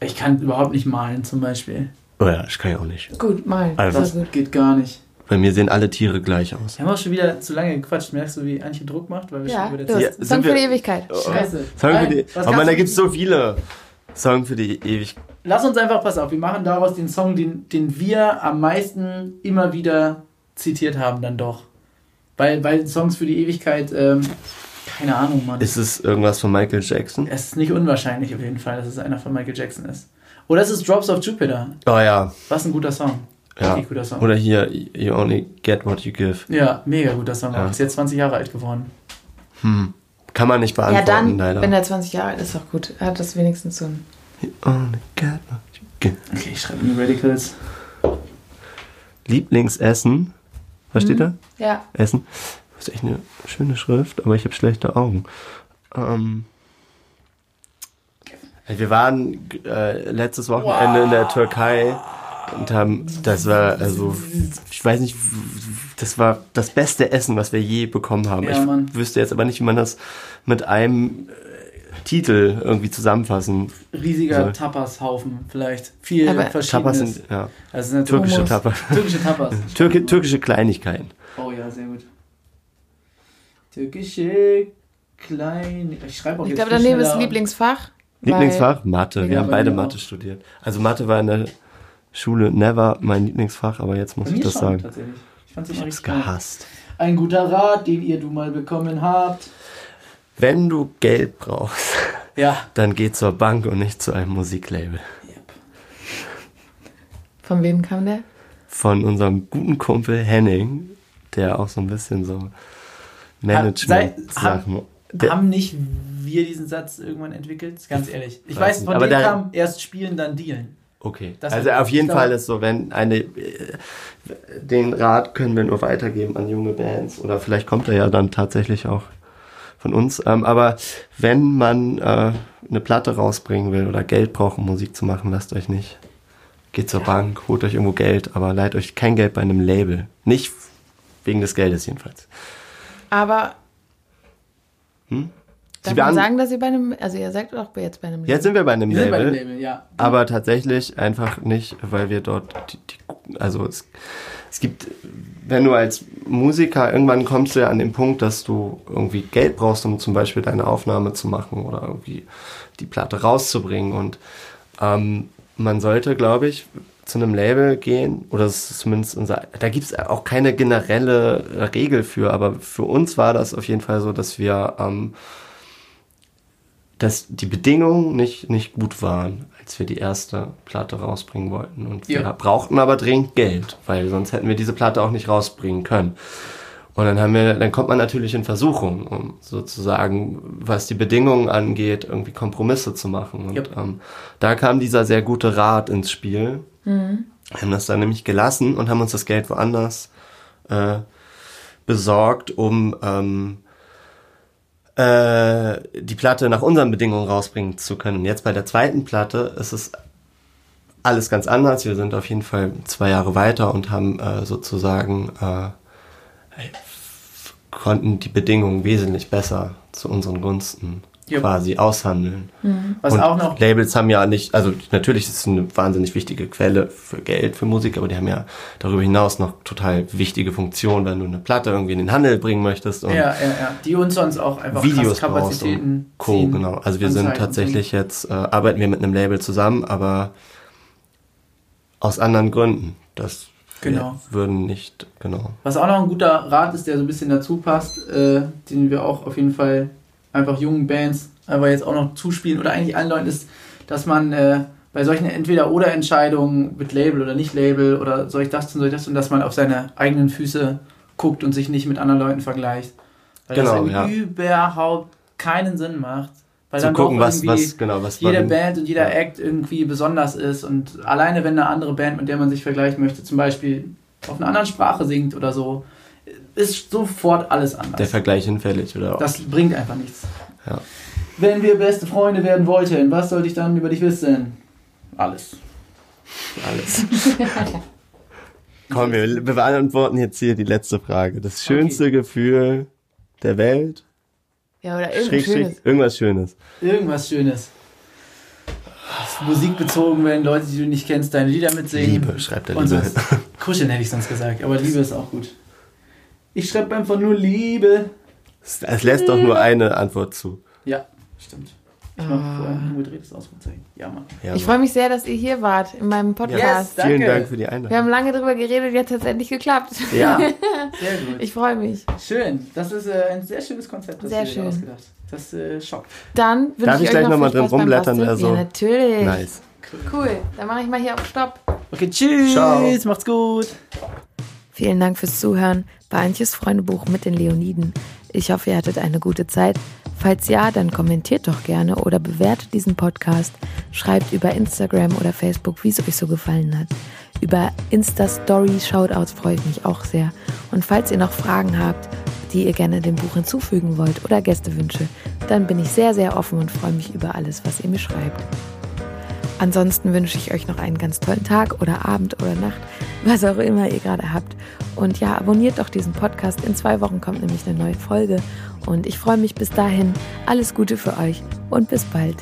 Ich kann überhaupt nicht malen, zum Beispiel. Oh ja, das kann ich auch nicht. Gut, mal. Also- Das gut. geht gar nicht. Bei mir sehen alle Tiere gleich aus. Wir haben auch schon wieder zu lange gequatscht. Merkst du, wie Antje Druck macht? Weil wir Ja, schon über der Ja, Zeit... Song für die Ewigkeit. Oh. Scheiße. Song Nein, für die, oh Mann, da du- gibt es so viele. Song für die ewig. Lass uns einfach, pass auf, wir machen daraus den Song, den, den wir am meisten immer wieder zitiert haben, dann doch. Weil, weil Songs für die Ewigkeit, ähm, keine Ahnung, Mann. Ist es irgendwas von Michael Jackson? es ist nicht unwahrscheinlich auf jeden Fall, dass es einer von Michael Jackson ist. Oder es ist Drops of Jupiter. Oh ja. Was ein guter Song. Ja. Richtig guter Song. Oder hier, You Only Get What You Give. Ja, mega guter Song. Ja. Ist jetzt 20 Jahre alt geworden. Hm. Kann man nicht Ja, beantworten, dann, leider. wenn er 20 Jahre alt ist, ist auch gut. Er hat das wenigstens so ein. You Only Get What You Give. Okay, ich schreibe New Radicals. Lieblingsessen. Was steht da? Ja. Essen. Das ist echt eine schöne Schrift, aber ich habe schlechte Augen. Ähm, wir waren äh, letztes Wochenende in der Türkei und haben, das war, also, ich weiß nicht, das war das beste Essen, was wir je bekommen haben. Ja, ich Mann. wüsste jetzt aber nicht, wie man das mit einem äh, Titel irgendwie zusammenfassen. Riesiger So. Tapashaufen vielleicht. Viel Aber- Tapas verschiedenes. sind, ja, Also sind türkische. Tapas. Türkische Tapas. Türki türkische Kleinigkeiten. Oh ja, sehr gut. Türkische klein. Ich schreibe auch Ich jetzt glaube, viel daneben ist schneller. Lieblingsfach. Lieblingsfach? Mathe. Ja, Wir haben bei beide mir Mathe auch. studiert. Also Mathe war in der Schule never mein Lieblingsfach, aber jetzt muss Bei ich mir das schon, sagen. Tatsächlich. Ich fand's immer richtig gehasst. Ein guter Rat, den ihr du mal bekommen habt. Wenn du Geld brauchst, Ja. dann geh zur Bank und nicht zu einem Musiklabel. Yep. Von wem kam der? Von unserem guten Kumpel Henning, der auch so ein bisschen so Management-Sachen. Der- Haben nicht wir diesen Satz irgendwann entwickelt? Ganz ehrlich. Ich Weiß von dem kam erst spielen, dann dealen. Okay. Das also auf jeden Fall ist so, wenn eine äh, den Rat können wir nur weitergeben an junge Bands oder vielleicht kommt er ja dann tatsächlich auch von uns. Ähm, aber wenn man äh, eine Platte rausbringen will oder Geld braucht, um Musik zu machen, lasst euch nicht. Geht zur Bank, holt euch irgendwo Geld, aber leiht euch kein Geld bei einem Label. Nicht wegen des Geldes jedenfalls. Aber. Hm? Darf Sie man sagen, dass ihr bei einem. Also, ihr seid auch jetzt bei einem. Jetzt sind wir bei einem Wir sind bei Label. dem Label, ja. Aber tatsächlich einfach nicht, weil wir dort, die, die, also es, es gibt, wenn du als Musiker, irgendwann kommst du ja an den Punkt, dass du irgendwie Geld brauchst, um zum Beispiel deine Aufnahme zu machen oder irgendwie die Platte rauszubringen. Und ähm, man sollte, glaube ich, zu einem Label gehen, oder das ist zumindest unser, da gibt es auch keine generelle Regel für, aber für uns war das auf jeden Fall so, dass wir ähm, dass die Bedingungen nicht, nicht gut waren, als wir die erste Platte rausbringen wollten. Und wir Ja. brauchten aber dringend Geld, weil sonst hätten wir diese Platte auch nicht rausbringen können. Und dann haben wir, dann kommt man natürlich in Versuchung, um sozusagen, was die Bedingungen angeht, irgendwie Kompromisse zu machen. Und Yep. ähm, da kam dieser sehr gute Rat ins Spiel. Wir haben das dann nämlich gelassen und haben uns das Geld woanders äh, besorgt, um ähm, äh, die Platte nach unseren Bedingungen rausbringen zu können. Jetzt bei der zweiten Platte ist es alles ganz anders. Wir sind auf jeden Fall zwei Jahre weiter und haben äh, sozusagen äh, konnten die Bedingungen wesentlich besser zu unseren Gunsten Ja. quasi aushandeln. Was und auch noch Labels haben ja nicht, also natürlich ist es eine wahnsinnig wichtige Quelle für Geld für Musik, aber die haben ja darüber hinaus noch total wichtige Funktionen, wenn du eine Platte irgendwie in den Handel bringen möchtest und Ja, ja, ja. Die uns sonst auch einfach Videos Kapazitäten Co. ziehen. Genau. Also wir sind tatsächlich jetzt, äh, arbeiten wir mit einem Label zusammen, aber aus anderen Gründen. Das Genau. würden nicht, genau. Was auch noch ein guter Rat ist, der so ein bisschen dazu passt, äh, den wir auch auf jeden Fall einfach jungen Bands aber jetzt auch noch zuspielen oder eigentlich allen Leuten ist, dass man äh, bei solchen Entweder-Oder-Entscheidungen mit Label oder nicht Label oder soll ich das tun, soll ich das tun, dass man auf seine eigenen Füße guckt und sich nicht mit anderen Leuten vergleicht. Weil Genau, das ja. überhaupt keinen Sinn macht. Weil Zu dann gucken, was, was, genau, was jede Band und jeder. Act irgendwie besonders ist und alleine wenn eine andere Band, mit der man sich vergleichen möchte, zum Beispiel auf einer anderen Sprache singt oder so, ist sofort alles anders. der Vergleich hinfällig, oder? das bringt einfach nichts. Ja. Wenn wir beste Freunde werden wollten, was sollte ich dann über dich wissen? Alles. Alles. Komm, wir beantworten jetzt hier die letzte Frage. Das schönste Gefühl der Welt? Ja, oder irgendwas Schräg, Schönes. schräg, irgendwas Schönes. Irgendwas Schönes. Musikbezogen, wenn Leute, die du nicht kennst, deine Lieder mitsingen. Liebe, schreibt der Und Liebe. sonst, kuscheln hätte ich sonst gesagt, aber Liebe ist auch gut. Ich schreibe einfach nur Liebe. Es lässt doch nur eine Antwort zu. Ja, stimmt. Ich mach vorher ein umgedrehtes Ausrufezeichen. Ja, Mann. Ja, Ich freue mich sehr, dass ihr hier wart in meinem Podcast. Yes. Vielen. Dank für die Wir Einladung. Ähm. haben lange drüber geredet, jetzt hat es endlich geklappt. Ja, Sehr gut. Ich freue mich. Schön. Das ist äh, ein sehr schönes Konzept, das Sehr schön. ausgedacht. Das äh, schockt. Dann wünsche Darf ich ich euch gleich noch noch drin rumblättern, also- Ja, natürlich. nice. Cool. Dann mache ich mal hier auf Stopp. Okay, tschüss. Ciao. Macht's gut. Vielen Dank fürs Zuhören Antjes Freundebuch mit den Leoniden. Ich hoffe, ihr hattet eine gute Zeit. Falls ja, dann kommentiert doch gerne oder bewertet diesen Podcast. Schreibt über Instagram oder Facebook, wie es euch so gefallen hat. Über Insta-Story-Shoutouts freue ich mich auch sehr. Und falls ihr noch Fragen habt, die ihr gerne dem Buch hinzufügen wollt oder Gästewünsche, dann bin ich sehr, sehr offen und freue mich über alles, was ihr mir schreibt. Ansonsten wünsche ich euch noch einen ganz tollen Tag oder Abend oder Nacht, was auch immer ihr gerade habt. Und ja, abonniert doch diesen Podcast. In zwei Wochen kommt nämlich eine neue Folge. Und ich freue mich bis dahin. Alles Gute für euch und bis bald.